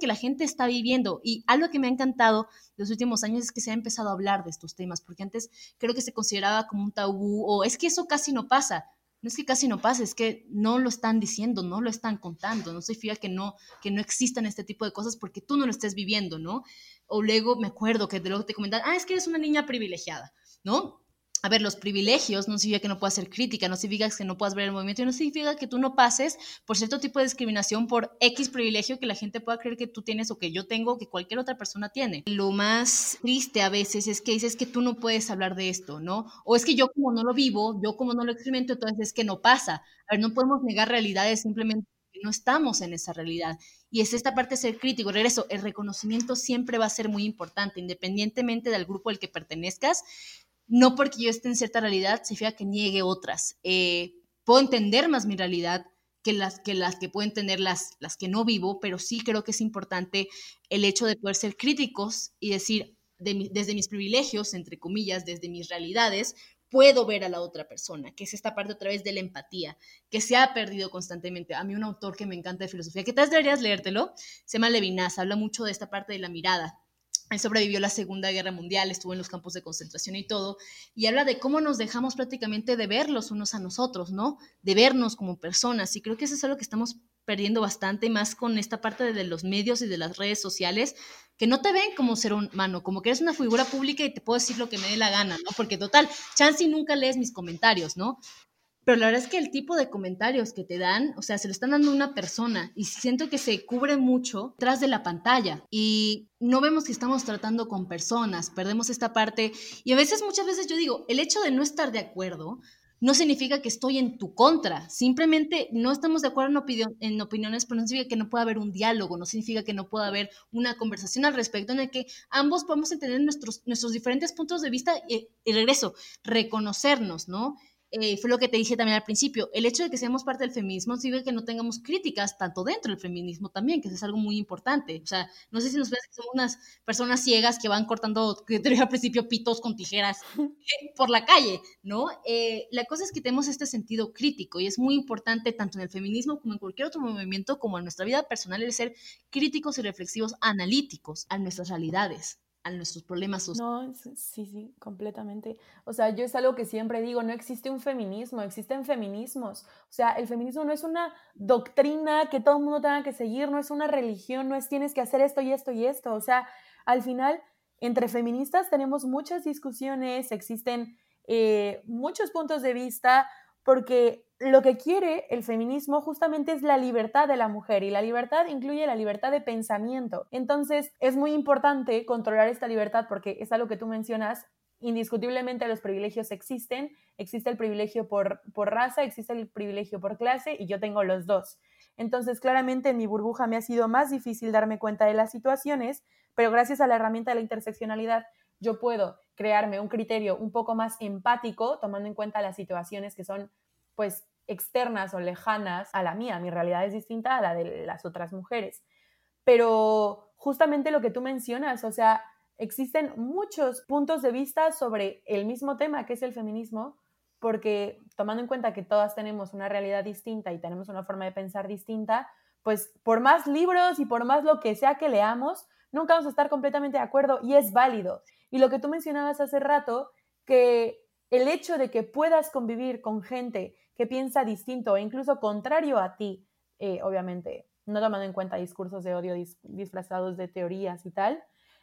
S1: que la gente está viviendo. Y algo que me ha encantado los últimos años es que se ha empezado a hablar de estos temas, porque antes creo que se consideraba como un tabú o es que eso casi no pasa no es que casi no pase, es que no lo están diciendo, no lo están contando, no significa que no, que no existan este tipo de cosas porque tú no lo estés viviendo, ¿no? O luego me acuerdo que de luego te comentan, ah, es que eres una niña privilegiada, ¿no? A ver, los privilegios no significa que no puedas hacer crítica, no significa que no puedas ver el movimiento y no significa que tú no pases por cierto tipo de discriminación por X privilegio que la gente pueda creer que tú tienes o que yo tengo o que cualquier otra persona tiene. Lo más triste a veces es que dices que tú no puedes hablar de esto, ¿no? O es que yo como no lo vivo, yo como no lo experimento, entonces es que no pasa. A ver, no podemos negar realidades simplemente no estamos en esa realidad. Y es esta parte de ser crítico. Regreso, el reconocimiento siempre va a ser muy importante, independientemente del grupo al que pertenezcas no porque yo esté en cierta realidad significa que niegue otras. Eh, puedo entender más mi realidad que las que, las que pueden tener las, las que no vivo, pero sí creo que es importante el hecho de poder ser críticos y decir, desde mis privilegios, entre comillas, desde mis realidades, puedo ver a la otra persona, que es esta parte otra vez de la empatía, que se ha perdido constantemente. A mí un autor que me encanta de filosofía, que tal vez deberías leértelo, se llama Levinas, habla mucho de esta parte de la mirada, él sobrevivió la Segunda Guerra Mundial, estuvo en los campos de concentración y todo, y habla de cómo nos dejamos prácticamente de ver los unos a nosotros, ¿no? De vernos como personas, y creo que eso es algo que estamos perdiendo bastante, más con esta parte de los medios y de las redes sociales, que no te ven como ser humano, como que eres una figura pública y te puedo decir lo que me dé la gana, ¿no? Porque total, Chansey nunca lees mis comentarios, ¿no? Pero la verdad es que el tipo de comentarios que te dan, o sea, se lo están dando a una persona y siento que se cubre mucho tras de la pantalla. Y no vemos que estamos tratando con personas, perdemos esta parte. Y a veces, muchas veces yo digo, el hecho de no estar de acuerdo no significa que estoy en tu contra, simplemente no estamos de acuerdo en, opiniones, pero no significa que no pueda haber un diálogo, no significa que no pueda haber una conversación al respecto en el que ambos podemos entender nuestros, nuestros diferentes puntos de vista y, y regreso, reconocernos, ¿no? Eh, fue lo que te dije también al principio, el hecho de que seamos parte del feminismo significa que no tengamos críticas tanto dentro del feminismo también, que eso es algo muy importante. O sea, no sé si nos ves que somos unas personas ciegas que van cortando, que te dije al principio, pitos con tijeras por la calle, ¿no? Eh, la cosa es que tenemos este sentido crítico y es muy importante tanto en el feminismo como en cualquier otro movimiento, como en nuestra vida personal, el ser críticos y reflexivos, analíticos a nuestras realidades a nuestros problemas
S2: sociales. No, sí, sí, completamente. O sea, yo es algo que siempre digo, no existe un feminismo, existen feminismos. O sea, el feminismo no es una doctrina que todo el mundo tenga que seguir, no es una religión, no es tienes que hacer esto y esto y esto. O sea, al final, entre feministas tenemos muchas discusiones, existen eh, muchos puntos de vista, porque lo que quiere el feminismo justamente es la libertad de la mujer y la libertad incluye la libertad de pensamiento. Entonces es muy importante controlar esta libertad porque es algo que tú mencionas. Indiscutiblemente los privilegios existen, existe el privilegio por, por raza, existe el privilegio por clase y yo tengo los dos. Entonces claramente en mi burbuja me ha sido más difícil darme cuenta de las situaciones, pero gracias a la herramienta de la interseccionalidad yo puedo crearme un criterio un poco más empático, tomando en cuenta las situaciones que son, pues, externas o lejanas a la mía. Mi realidad es distinta a la de las otras mujeres. Pero justamente lo que tú mencionas, o sea, existen muchos puntos de vista sobre el mismo tema que es el feminismo, porque tomando en cuenta que todas tenemos una realidad distinta y tenemos una forma de pensar distinta, pues por más libros y por más lo que sea que leamos, nunca vamos a estar completamente de acuerdo y es válido. Y lo que tú mencionabas hace rato, que el hecho de que puedas convivir con gente que piensa distinto e incluso contrario a ti, eh, obviamente, no tomando en cuenta discursos de odio disfrazados de teorías y tal,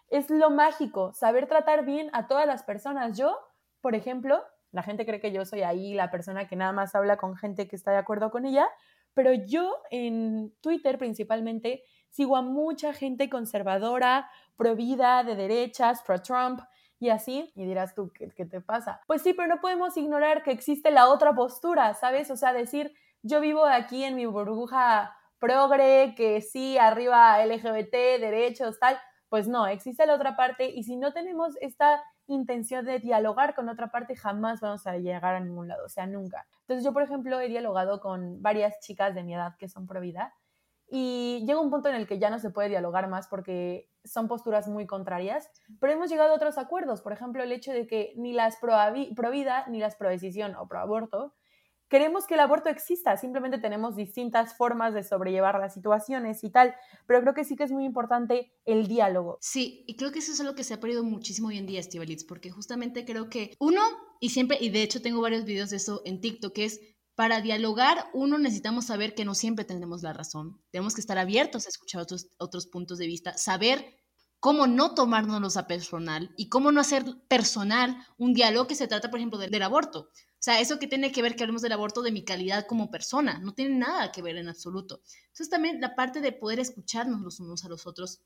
S2: es lo mágico, saber tratar bien a todas las personas. Yo, por ejemplo, la gente cree que yo soy ahí la persona que nada más habla con gente que está de acuerdo con ella, pero yo en Twitter principalmente sigo a mucha gente conservadora, pro vida, de derechas, pro Trump y así. Y dirás tú, ¿qué, ¿qué, te pasa? Pues sí, pero no podemos ignorar que existe la otra postura, ¿sabes? O sea, decir, yo vivo aquí en mi burbuja progre, que sí, arriba LGBT, derechos, tal. Pues no, existe la otra parte y si no tenemos esta intención de dialogar con otra parte, jamás vamos a llegar a ningún lado, o sea, nunca. Entonces yo, por ejemplo, he dialogado con varias chicas de mi edad que son pro vida y llega un punto en el que ya no se puede dialogar más porque son posturas muy contrarias, pero hemos llegado a otros acuerdos, por ejemplo, el hecho de que ni las pro, pro vida ni las pro decisión o pro aborto queremos que el aborto exista, simplemente tenemos distintas formas de sobrellevar las situaciones y tal, pero creo que sí que es muy importante el diálogo.
S1: Sí, y creo que eso es lo que se ha perdido muchísimo hoy en día, Estivalitz, porque justamente creo que uno, y siempre, y de hecho tengo varios videos de eso en TikTok, que es para dialogar, uno necesitamos saber que no siempre tendremos la razón. Tenemos que estar abiertos a escuchar otros, otros puntos de vista, saber cómo no tomárnoslos a personal y cómo no hacer personal un diálogo que se trata, por ejemplo, del, aborto. O sea, eso que tiene que ver que hablemos del aborto de mi calidad como persona, no tiene nada que ver en absoluto. Entonces también la parte de poder escucharnos los unos a los otros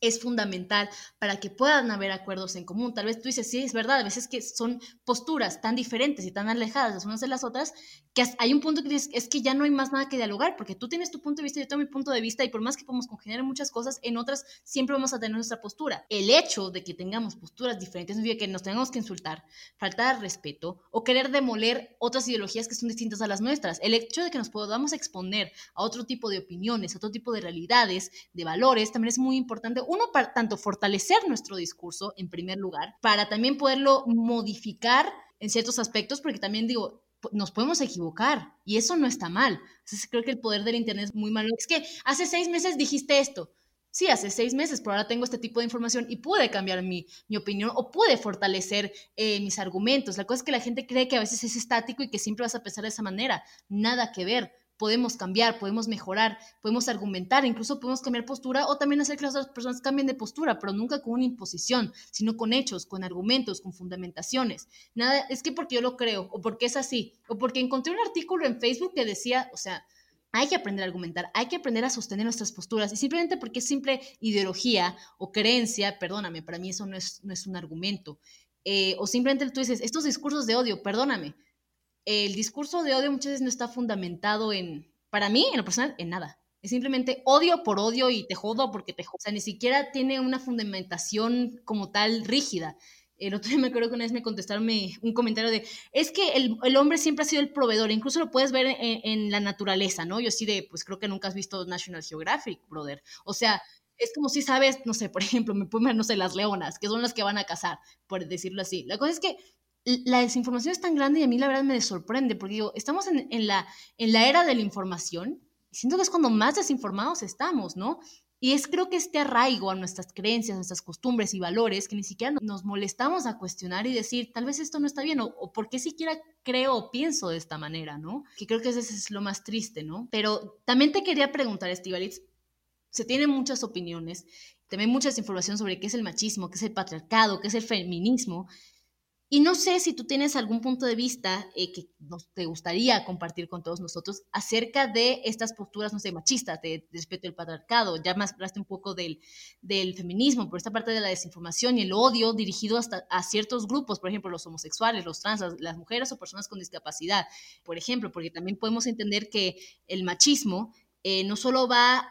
S1: es fundamental para que puedan haber acuerdos en común. Tal vez tú dices, sí, es verdad, a veces que son posturas tan diferentes y tan alejadas las unas de las otras, que hay un punto que dices, es que ya no hay más nada que dialogar, porque tú tienes tu punto de vista, yo tengo mi punto de vista, y por más que podemos congeniar en muchas cosas, en otras siempre vamos a tener nuestra postura. El hecho de que tengamos posturas diferentes no significa que nos tengamos que insultar, faltar respeto o querer demoler otras ideologías que son distintas a las nuestras. El hecho de que nos podamos exponer a otro tipo de opiniones, a otro tipo de realidades, de valores, también es muy importante uno, para tanto fortalecer nuestro discurso en primer lugar, para también poderlo modificar en ciertos aspectos, porque también digo, nos podemos equivocar y eso no está mal. Entonces creo que el poder del Internet es muy malo. Es que hace seis meses dijiste esto. Sí, hace seis meses, pero ahora tengo este tipo de información y pude cambiar mi, mi opinión o pude fortalecer eh, mis argumentos. La cosa es que la gente cree que a veces es estático y que siempre vas a pensar de esa manera. Nada que ver podemos cambiar, podemos mejorar, podemos argumentar, incluso podemos cambiar postura o también hacer que las otras personas cambien de postura, pero nunca con una imposición, sino con hechos, con argumentos, con fundamentaciones. Nada, es que porque yo lo creo, o porque es así, o porque encontré un artículo en Facebook que decía, o sea, hay que aprender a argumentar, hay que aprender a sostener nuestras posturas y simplemente porque es simple ideología o creencia, perdóname, para mí eso no es, no es un argumento. Eh, o simplemente tú dices, estos discursos de odio, perdóname, el discurso de odio muchas veces no está fundamentado en, para mí, en lo personal, en nada. Es simplemente odio por odio y te jodo porque te jodo. O sea, ni siquiera tiene una fundamentación como tal rígida. El otro día me acuerdo que una vez me contestaron un comentario de, es que el, hombre siempre ha sido el proveedor, incluso lo puedes ver en, en, la naturaleza, ¿no? Yo sí de, pues creo que nunca has visto National Geographic, brother. O sea, es como si sabes, no sé, por ejemplo, me ponen, no sé, las leonas, que son las que van a cazar, por decirlo así. La cosa es que la desinformación es tan grande y a mí la verdad me sorprende, porque digo, estamos en, la, en la era de la información y siento que es cuando más desinformados estamos, ¿no? Y es creo que este arraigo a nuestras creencias, nuestras costumbres y valores que ni siquiera nos molestamos a cuestionar y decir, tal vez esto no está bien, o, o por qué siquiera creo o pienso de esta manera, ¿no? Que creo que eso es lo más triste, ¿no? Pero también te quería preguntar, Estivalitz, se tienen muchas opiniones, también mucha información sobre qué es el machismo, qué es el patriarcado, qué es el feminismo. Y no sé si tú tienes algún punto de vista eh, que te gustaría compartir con todos nosotros acerca de estas posturas, no sé, machistas, de, respeto al patriarcado. Ya más hablaste un poco del, del, feminismo, por esta parte de la desinformación y el odio dirigido hasta a ciertos grupos, por ejemplo, los homosexuales, los trans, las mujeres o personas con discapacidad, por ejemplo, porque también podemos entender que el machismo eh, no solo va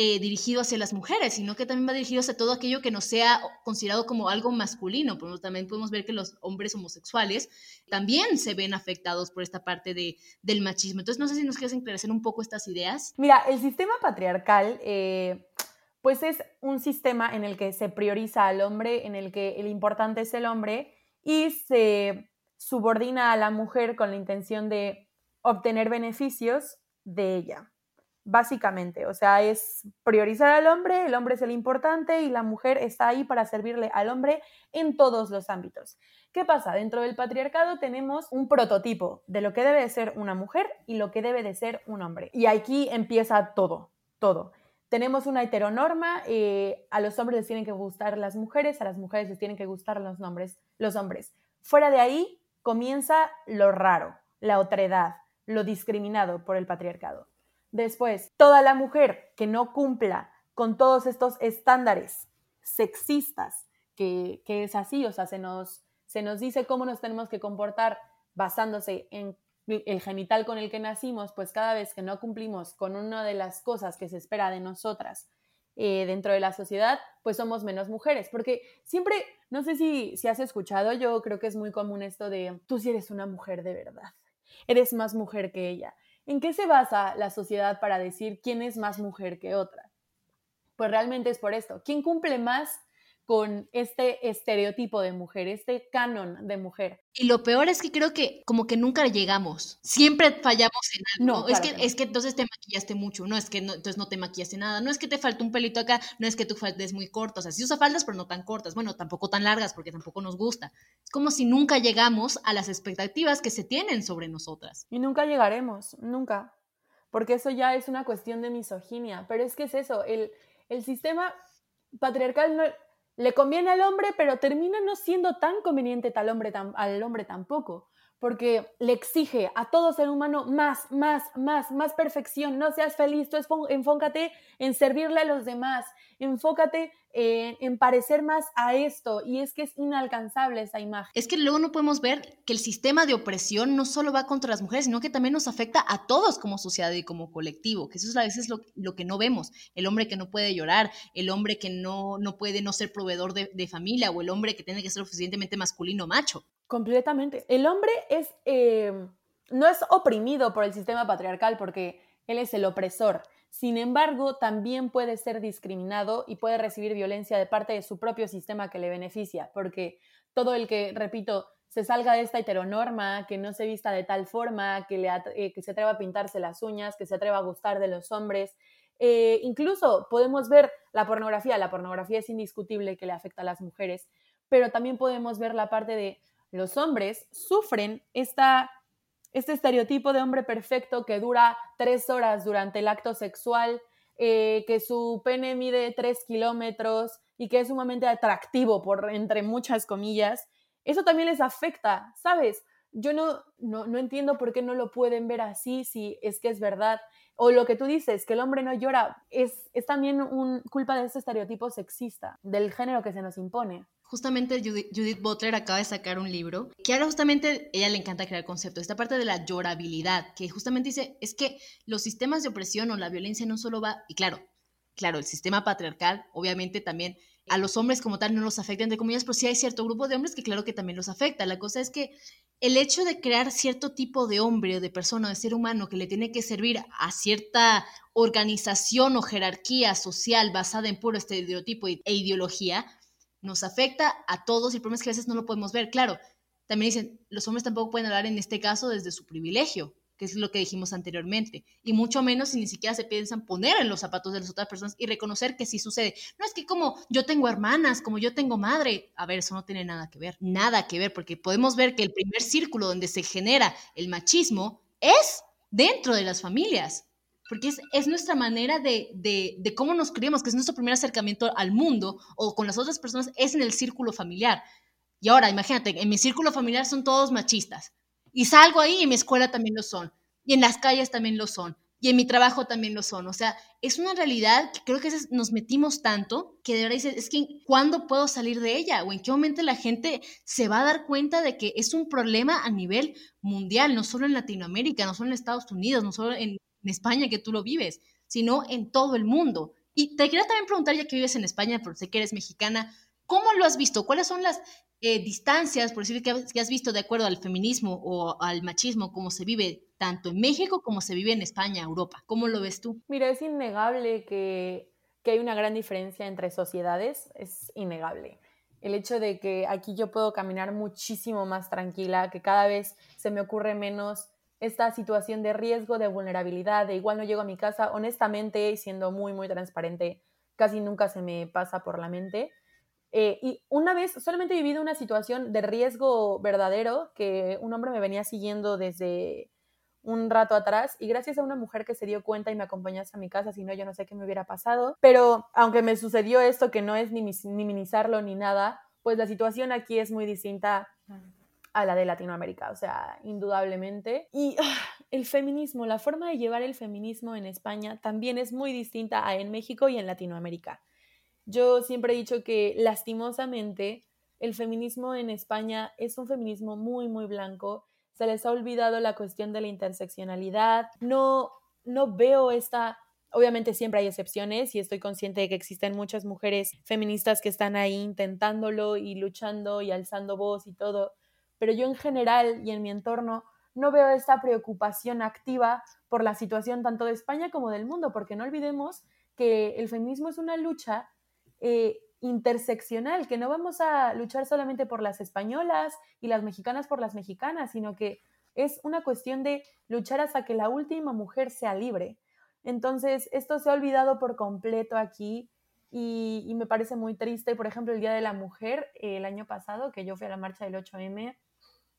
S1: eh, dirigido hacia las mujeres, sino que también va dirigido hacia todo aquello que no sea considerado como algo masculino. Pero también podemos ver que los hombres homosexuales también se ven afectados por esta parte de, del machismo. Entonces, no sé si nos quieres enclarecer un poco estas ideas.
S2: Mira, el sistema patriarcal, eh, pues es un sistema en el que se prioriza al hombre, en el que el importante es el hombre y se subordina a la mujer con la intención de obtener beneficios de ella básicamente. O sea, es priorizar al hombre, el hombre es el importante y la mujer está ahí para servirle al hombre en todos los ámbitos. ¿Qué pasa? Dentro del patriarcado tenemos un prototipo de lo que debe de ser una mujer y lo que debe de ser un hombre. Y aquí empieza todo, todo. Tenemos una heteronorma, eh, a los hombres les tienen que gustar las mujeres, a las mujeres les tienen que gustar los, nombres, los hombres. Fuera de ahí comienza lo raro, la otredad, lo discriminado por el patriarcado. Después, toda la mujer que no cumpla con todos estos estándares sexistas, que, es así, o sea, se nos, se nos dice cómo nos tenemos que comportar basándose en el genital con el que nacimos, pues cada vez que no cumplimos con una de las cosas que se espera de nosotras eh, dentro de la sociedad, pues somos menos mujeres. Porque siempre, no sé si, si has escuchado, yo creo que es muy común esto de, tú si eres una mujer de verdad, eres más mujer que ella. ¿En qué se basa la sociedad para decir quién es más mujer que otra? Pues realmente es por esto. ¿Quién cumple más con este estereotipo de mujer, este canon de mujer.
S1: Y lo peor es que creo que como que nunca llegamos, siempre fallamos en algo. No, es, que, es que entonces te maquillaste mucho, no es que entonces no te maquillaste nada, no es que te faltó un pelito acá, no es que tu falda es muy corta, o sea, sí usa faldas pero no tan cortas, bueno, tampoco tan largas porque tampoco nos gusta. Es como si nunca llegamos a las expectativas que se tienen sobre nosotras.
S2: Y nunca llegaremos, nunca, porque eso ya es una cuestión de misoginia, pero es que es eso, el, el sistema patriarcal no le conviene al hombre, pero termina no siendo tan conveniente tal hombre, al hombre tampoco, porque le exige a todo ser humano más, más, más, más perfección. No seas feliz, tú enfócate en servirle a los demás, enfócate en, parecer más a esto y es que es inalcanzable esa imagen.
S1: Es que luego no podemos ver que el sistema de opresión no solo va contra las mujeres, sino que también nos afecta a todos como sociedad y como colectivo, que eso es a veces lo, lo que no vemos, el hombre que no puede llorar, el hombre que no, no puede no ser proveedor de, de familia o el hombre que tiene que ser suficientemente masculino macho.
S2: Completamente. El hombre es, eh, no es oprimido por el sistema patriarcal porque él es el opresor. Sin embargo, también puede ser discriminado y puede recibir violencia de parte de su propio sistema que le beneficia, porque todo el que, repito, se salga de esta heteronorma, que no se vista de tal forma, que, le, eh, que se atreva a pintarse las uñas, que se atreva a gustar de los hombres. Eh, incluso podemos ver la pornografía, la pornografía es indiscutible que le afecta a las mujeres, pero también podemos ver la parte de los hombres sufren esta este estereotipo de hombre perfecto que dura tres horas durante el acto sexual, eh, que su pene mide tres kilómetros y que es sumamente atractivo, por entre muchas comillas, eso también les afecta, ¿sabes? yo no, no, no entiendo por qué no lo pueden ver así si es que es verdad. O lo que tú dices, que el hombre no llora, es, es también un, culpa de ese estereotipo sexista, del género que se nos impone.
S1: Justamente Judith Butler acaba de sacar un libro que ahora justamente ella le encanta crear conceptos, esta parte de la llorabilidad, que justamente dice, es que los sistemas de opresión o la violencia no solo va, y claro, claro, el sistema patriarcal obviamente también a los hombres como tal no los afecta, entre comillas, pero sí hay cierto grupo de hombres que claro que también los afecta. La cosa es que el hecho de crear cierto tipo de hombre o de persona de ser humano que le tiene que servir a cierta organización o jerarquía social basada en puro estereotipo e ideología, nos afecta a todos y el problema es que a veces no lo podemos ver. Claro, también dicen, los hombres tampoco pueden hablar en este caso desde su privilegio que es lo que dijimos anteriormente, y mucho menos si ni siquiera se piensan poner en los zapatos de las otras personas y reconocer que sí sucede. No es que como yo tengo hermanas, como yo tengo madre, a ver, eso no tiene nada que ver, nada que ver, porque podemos ver que el primer círculo donde se genera el machismo es dentro de las familias, porque es, es nuestra manera de, cómo nos criamos, que es nuestro primer acercamiento al mundo o con las otras personas, es en el círculo familiar. Y ahora, imagínate, en mi círculo familiar son todos machistas. Y salgo ahí y en mi escuela también lo son. Y en las calles también lo son. Y en mi trabajo también lo son. O sea, es una realidad que creo que nos metimos tanto que de verdad dices, es que ¿cuándo puedo salir de ella? ¿O en qué momento la gente se va a dar cuenta de que es un problema a nivel mundial, no solo en Latinoamérica, no solo en Estados Unidos, no solo en, en España que tú lo vives, sino en todo el mundo? Y te quería también preguntar, ya que vives en España, porque sé que eres mexicana, ¿cómo lo has visto? ¿Cuáles son las eh, distancias, por decir que, has visto de acuerdo al feminismo o al machismo, como se vive tanto en México como se vive en España, Europa. ¿Cómo lo ves tú?
S2: Mira, es innegable que, que hay una gran diferencia entre sociedades, es innegable. El hecho de que aquí yo puedo caminar muchísimo más tranquila, que cada vez se me ocurre menos esta situación de riesgo, de vulnerabilidad, de igual no llego a mi casa, honestamente, siendo muy, muy transparente, casi nunca se me pasa por la mente. Eh, y una vez solamente he vivido una situación de riesgo verdadero que un hombre me venía siguiendo desde un rato atrás y gracias a una mujer que se dio cuenta y me acompañó hasta mi casa, si no yo no sé qué me hubiera pasado. Pero aunque me sucedió esto, que no es ni minimizarlo ni nada, pues la situación aquí es muy distinta a la de Latinoamérica, o sea, indudablemente. Y ah, el feminismo, la forma de llevar el feminismo en España también es muy distinta a en México y en Latinoamérica. Yo siempre he dicho que lastimosamente el feminismo en España es un feminismo muy, muy blanco. Se les ha olvidado la cuestión de la interseccionalidad. No, no veo esta... Obviamente siempre hay excepciones y estoy consciente de que existen muchas mujeres feministas que están ahí intentándolo y luchando y alzando voz y todo, pero yo en general y en mi entorno no veo esta preocupación activa por la situación tanto de España como del mundo, porque no olvidemos que el feminismo es una lucha eh, interseccional, que no vamos a luchar solamente por las españolas y las mexicanas por las mexicanas, sino que es una cuestión de luchar hasta que la última mujer sea libre. Entonces, esto se ha olvidado por completo aquí y, me parece muy triste. Por ejemplo, el Día de la Mujer, el año pasado, que yo fui a la marcha del 8M,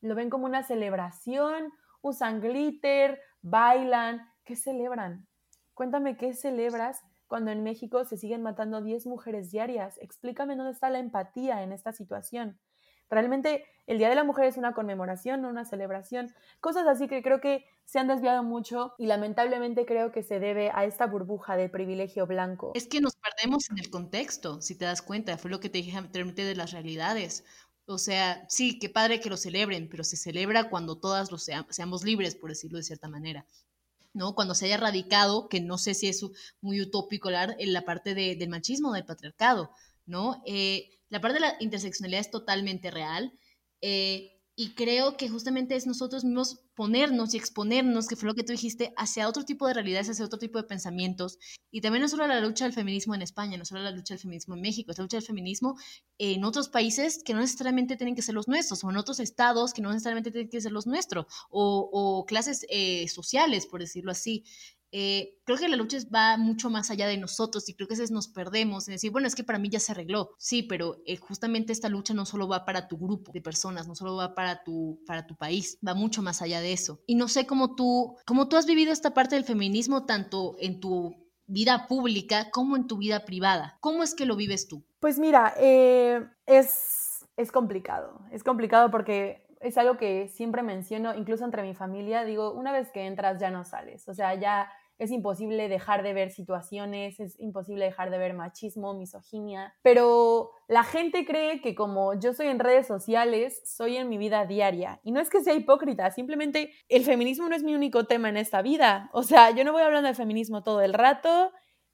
S2: lo ven como una celebración, usan glitter, bailan. ¿Qué celebran? Cuéntame qué celebras cuando en México se siguen matando 10 mujeres diarias. Explícame dónde está la empatía en esta situación. Realmente el Día de la Mujer es una conmemoración, no una celebración. Cosas así que creo que se han desviado mucho y lamentablemente creo que se debe a esta burbuja de privilegio blanco.
S1: Es que nos perdemos en el contexto, si te das cuenta, fue lo que te dije anteriormente de las realidades. O sea, sí, qué padre que lo celebren, pero se celebra cuando todas lo seamos libres, por decirlo de cierta manera. ¿no? Cuando se haya erradicado, que no sé si es muy utópico hablar en la parte del machismo, del patriarcado, ¿no? Eh, la parte de la interseccionalidad es totalmente real. Eh, y creo que justamente es nosotros mismos ponernos y exponernos, que fue lo que tú dijiste, hacia otro tipo de realidades, hacia otro tipo de pensamientos. Y también no solo la lucha del feminismo en España, no solo la lucha del feminismo en México, es la lucha del feminismo en otros países que no necesariamente tienen que ser los nuestros, o en otros estados que no necesariamente tienen que ser los nuestros, o, clases eh, sociales, por decirlo así. Eh, creo que la lucha va mucho más allá de nosotros y creo que a veces nos perdemos en decir, bueno, es que para mí ya se arregló. Sí, pero eh, justamente esta lucha no solo va para tu grupo de personas, no solo va para tu, para tu país, va mucho más allá de eso. Y no sé cómo tú, cómo tú has vivido esta parte del feminismo tanto en tu vida pública como en tu vida privada. ¿Cómo es que lo vives tú?
S2: Pues mira, eh, es, es complicado. Es complicado porque es algo que siempre menciono, incluso entre mi familia, digo, una vez que entras ya no sales, o sea, ya es imposible dejar de ver situaciones, es imposible dejar de ver machismo, misoginia, pero la gente cree que como yo soy en redes sociales, soy en mi vida diaria. Y no es que sea hipócrita, simplemente el feminismo no es mi único tema en esta vida. O sea, yo no voy hablando de feminismo todo el rato,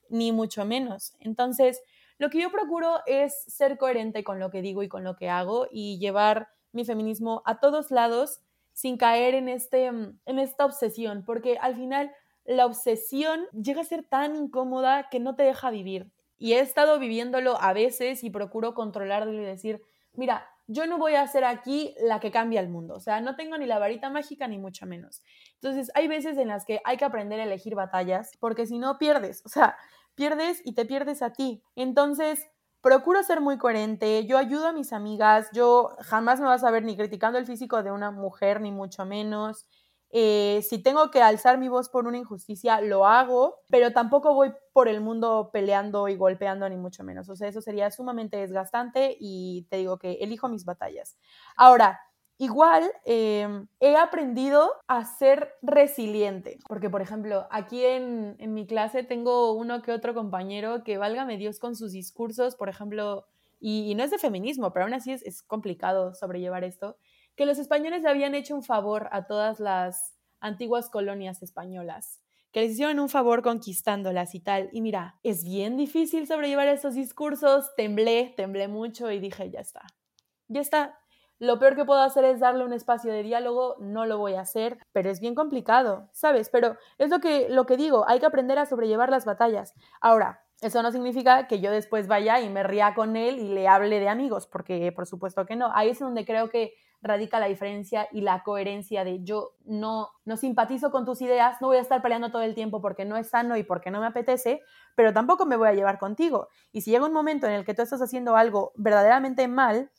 S2: ni mucho menos. Entonces, lo que yo procuro es ser coherente con lo que digo y con lo que hago y llevar mi feminismo a todos lados sin caer en, este, en esta obsesión, porque al final la obsesión llega a ser tan incómoda que no te deja vivir. Y he estado viviéndolo a veces y procuro controlarlo y decir, mira, yo no voy a ser aquí la que cambia el mundo. O sea, no tengo ni la varita mágica ni mucho menos. Entonces, hay veces en las que hay que aprender a elegir batallas porque si no pierdes. O sea, pierdes y te pierdes a ti. Entonces, procuro ser muy coherente. Yo ayudo a mis amigas. Yo jamás me vas a ver ni criticando el físico de una mujer, ni mucho menos. Eh, si tengo que alzar mi voz por una injusticia, lo hago, pero tampoco voy por el mundo peleando y golpeando, ni mucho menos. O sea, eso sería sumamente desgastante y te digo que elijo mis batallas. Ahora, Igual em, he aprendido a ser resiliente, porque por ejemplo, aquí en, mi clase tengo uno que otro compañero que válgame Dios con sus discursos, por ejemplo, y, no es de feminismo, pero aún así es, es complicado sobrellevar esto, que los españoles le habían hecho un favor a todas las antiguas colonias españolas, que les hicieron un favor conquistándolas y tal. Y mira, es bien difícil sobrellevar esos discursos, temblé, temblé mucho y dije, ya está, ya está. Lo peor que puedo hacer es darle un espacio de diálogo, no lo voy a hacer, pero es bien complicado, ¿sabes? Pero es lo que, lo que digo, hay que aprender a sobrellevar las batallas. Ahora, eso no significa que yo después vaya y me ría con él y le hable de amigos, porque por supuesto que no. Ahí es donde creo que radica la diferencia y la coherencia de yo no, no simpatizo con tus ideas, no voy a estar peleando todo el tiempo porque no es sano y porque no me apetece, pero tampoco me voy a llevar contigo. Y si llega un momento en el que tú estás haciendo algo verdaderamente mal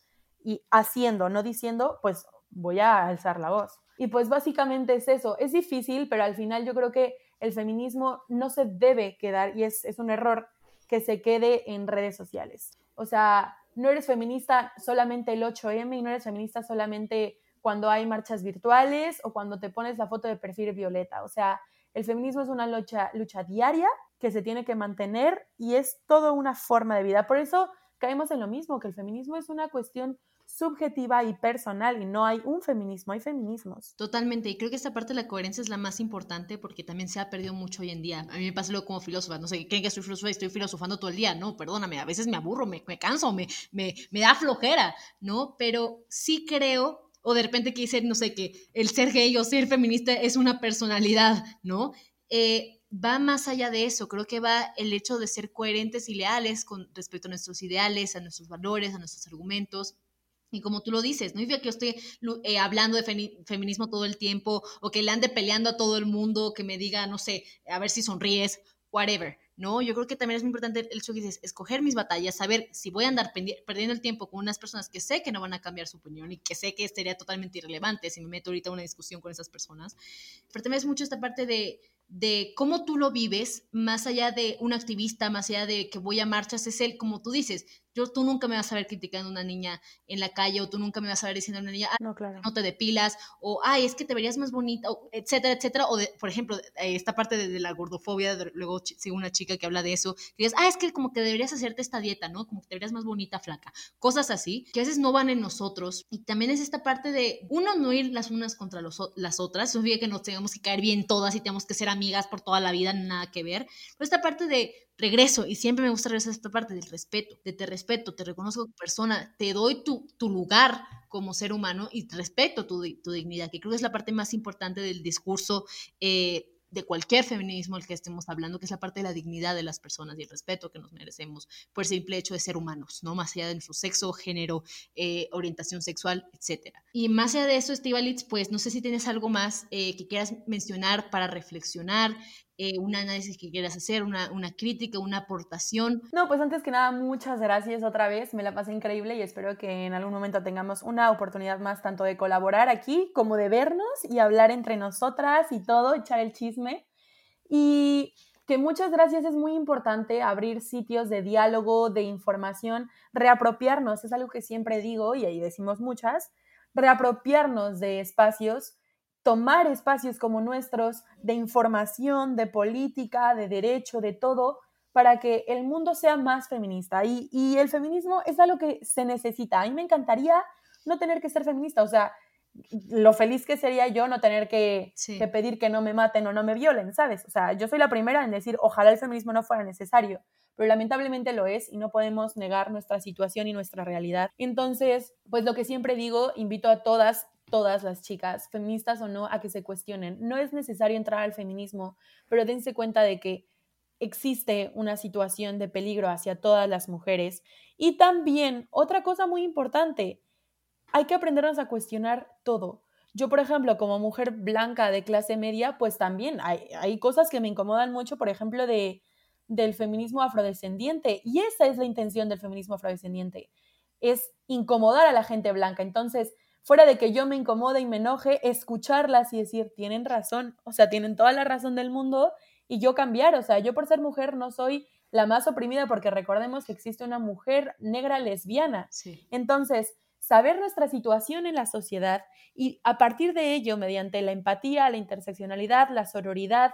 S2: y haciendo, no diciendo, pues voy a alzar la voz. Y pues básicamente es eso, es difícil, pero al final yo creo que el feminismo no se debe quedar, y es, es un error, que se quede en redes sociales. O sea, no eres feminista solamente el 8M y no eres feminista solamente cuando hay marchas virtuales o cuando te pones la foto de perfil violeta. O sea, el feminismo es una lucha, lucha diaria que se tiene que mantener y es toda una forma de vida. Por eso caemos en lo mismo, que el feminismo es una cuestión subjetiva y personal y no hay un feminismo, hay feminismos.
S1: Totalmente, y creo que esta parte de la coherencia es la más importante porque también se ha perdido mucho hoy en día. A mí me pasa luego como filósofa, no sé, ¿creen que soy filósofa y estoy filosofando todo el día? No, perdóname, a veces me aburro, me, me canso, me, me, me da flojera, ¿no? Pero sí creo o de repente que no sé, que el ser gay o ser feminista es una personalidad, ¿no? Eh, va más allá de eso, creo que va el hecho de ser coherentes y leales con respecto a nuestros ideales, a nuestros valores, a nuestros argumentos, y como tú lo dices, no dice que yo estoy eh, hablando de feminismo todo el tiempo o que le ande peleando a todo el mundo, que me diga, no sé, a ver si sonríes, whatever. No, yo creo que también es muy importante el hecho que dices, escoger mis batallas, saber si voy a andar perdiendo el tiempo con unas personas que sé que no van a cambiar su opinión y que sé que sería totalmente irrelevante si me meto ahorita en una discusión con esas personas. Pero también es mucho esta parte de, de cómo tú lo vives, más allá de un activista, más allá de que voy a marchas, es él, como tú dices, yo, tú nunca me vas a ver criticando a una niña en la calle o tú nunca me vas a ver diciendo a una niña, ah, no, claro. no te depilas o, ay, es que te verías más bonita, o, etcétera, etcétera. O, de, por ejemplo, eh, esta parte de, la gordofobia, luego sigo una chica que habla de eso, que dices, ah, es que como que deberías hacerte esta dieta, ¿no? Como que te verías más bonita, flaca. Cosas así, que a veces no van en nosotros. Y también es esta parte de, uno, no ir las unas contra los, las otras, eso significa que nos tengamos que caer bien todas y tenemos que ser amigas por toda la vida, nada que ver. Pero esta parte de regreso, y siempre me gusta regresar a esta parte del respeto, de te respeto, te reconozco como persona, te doy tu, tu lugar como ser humano y respeto tu, tu, dignidad, que creo que es la parte más importante del discurso eh, de cualquier feminismo el que estemos hablando, que es la parte de la dignidad de las personas y el respeto que nos merecemos por el simple hecho de ser humanos, ¿no? Más allá de nuestro sexo, género, eh, orientación sexual, etc. Y más allá de eso, Estivalitz, pues no sé si tienes algo más eh, que quieras mencionar para reflexionar, eh, un análisis que quieras hacer, una, una, crítica, una aportación.
S2: No, pues antes que nada, muchas gracias otra vez, me la pasé increíble y espero que en algún momento tengamos una oportunidad más tanto de colaborar aquí como de vernos y hablar entre nosotras y todo, echar el chisme. Y que muchas gracias es muy importante abrir sitios de diálogo, de información, reapropiarnos, es algo que siempre digo y ahí decimos muchas, reapropiarnos de espacios, tomar espacios como nuestros de información, de política, de derecho, de todo, para que el mundo sea más feminista. Y, y el feminismo es algo que se necesita. A mí me encantaría no tener que ser feminista, o sea, lo feliz que sería yo no tener que, que, pedir que no me maten o no me violen, ¿sabes? O sea, yo soy la primera en decir, ojalá el feminismo no fuera necesario, pero lamentablemente lo es y no podemos negar nuestra situación y nuestra realidad. Entonces, pues lo que siempre digo, invito a todas, todas las chicas, feministas o no, a que se cuestionen. No es necesario entrar al feminismo, pero dense cuenta de que existe una situación de peligro hacia todas las mujeres. Y también, otra cosa muy importante, hay que aprendernos a cuestionar todo. Yo, por ejemplo, como mujer blanca de clase media, pues también hay, hay cosas que me incomodan mucho, por ejemplo, de, del feminismo afrodescendiente. Y esa es la intención del feminismo afrodescendiente, es incomodar a la gente blanca. Entonces, fuera de que yo me incomode y me enoje, escucharlas y decir, tienen razón, o sea, tienen toda la razón del mundo y yo cambiar, o sea, yo por ser mujer no soy la más oprimida porque recordemos que existe una mujer negra lesbiana. Entonces, saber nuestra situación en la sociedad y a partir de ello, mediante la empatía, la interseccionalidad, la sororidad,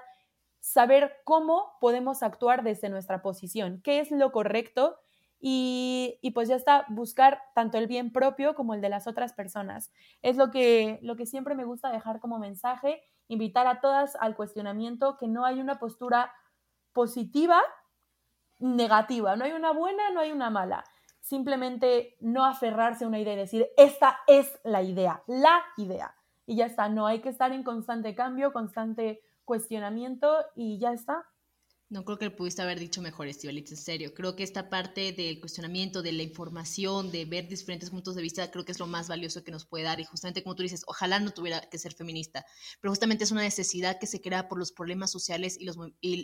S2: saber cómo podemos actuar desde nuestra posición, qué es lo correcto y, pues ya está, buscar tanto el bien propio como el de las otras personas. Es lo que, lo que siempre me gusta dejar como mensaje, invitar a todas al cuestionamiento, que no hay una postura positiva, negativa, no hay una buena, no hay una mala simplemente no aferrarse a una idea y decir, esta es la idea, la idea. Y ya está, no hay que estar en constante cambio, constante cuestionamiento y ya está.
S1: No creo que pudiste haber dicho mejor, Estivalit, en serio. Creo que esta parte del cuestionamiento, de la información, de ver diferentes puntos de vista, creo que es lo más valioso que nos puede dar. Y justamente como tú dices, ojalá no tuviera que ser feminista, pero justamente es una necesidad que se crea por los problemas sociales y, los,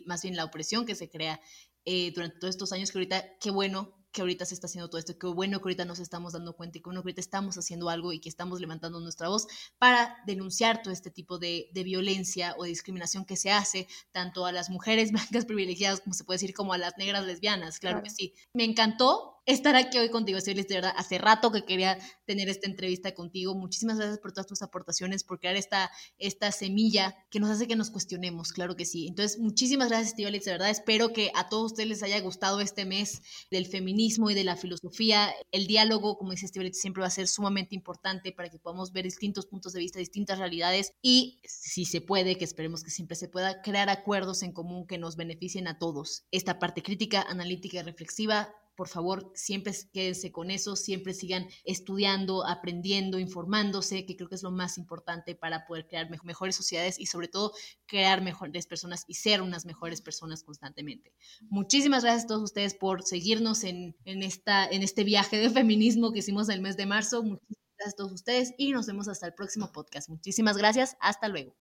S1: más bien la opresión que se crea eh, durante todos estos años, que ahorita, qué bueno que ahorita se está haciendo todo esto, que bueno que ahorita nos estamos dando cuenta y que bueno que ahorita estamos haciendo algo y que estamos levantando nuestra voz para denunciar todo este tipo de, de violencia o discriminación que se hace tanto a las mujeres blancas privilegiadas, como se puede decir, como a las negras lesbianas, claro, que sí. Me encantó estar aquí hoy contigo, Cibelis, de verdad, hace rato que quería tener esta entrevista contigo. Muchísimas gracias por todas tus aportaciones, por crear esta, esta semilla que nos hace que nos cuestionemos, claro que sí. Entonces, muchísimas gracias, Estivalis, de verdad, espero que a todos ustedes les haya gustado este mes del feminismo y de la filosofía. El diálogo, como dice Estivalis, siempre va a ser sumamente importante para que podamos ver distintos puntos de vista, distintas realidades y, si se puede, que esperemos que siempre se pueda, crear acuerdos en común que nos beneficien a todos. Esta parte crítica, analítica y reflexiva por favor, siempre quédense con eso, siempre sigan estudiando, aprendiendo, informándose, que creo que es lo más importante para poder crear mejores sociedades y sobre todo crear mejores personas y ser unas mejores personas constantemente. Muchísimas gracias a todos ustedes por seguirnos en, esta, en este viaje de feminismo que hicimos el mes de marzo. Muchísimas gracias a todos ustedes y nos vemos hasta el próximo podcast. Muchísimas gracias. Hasta luego.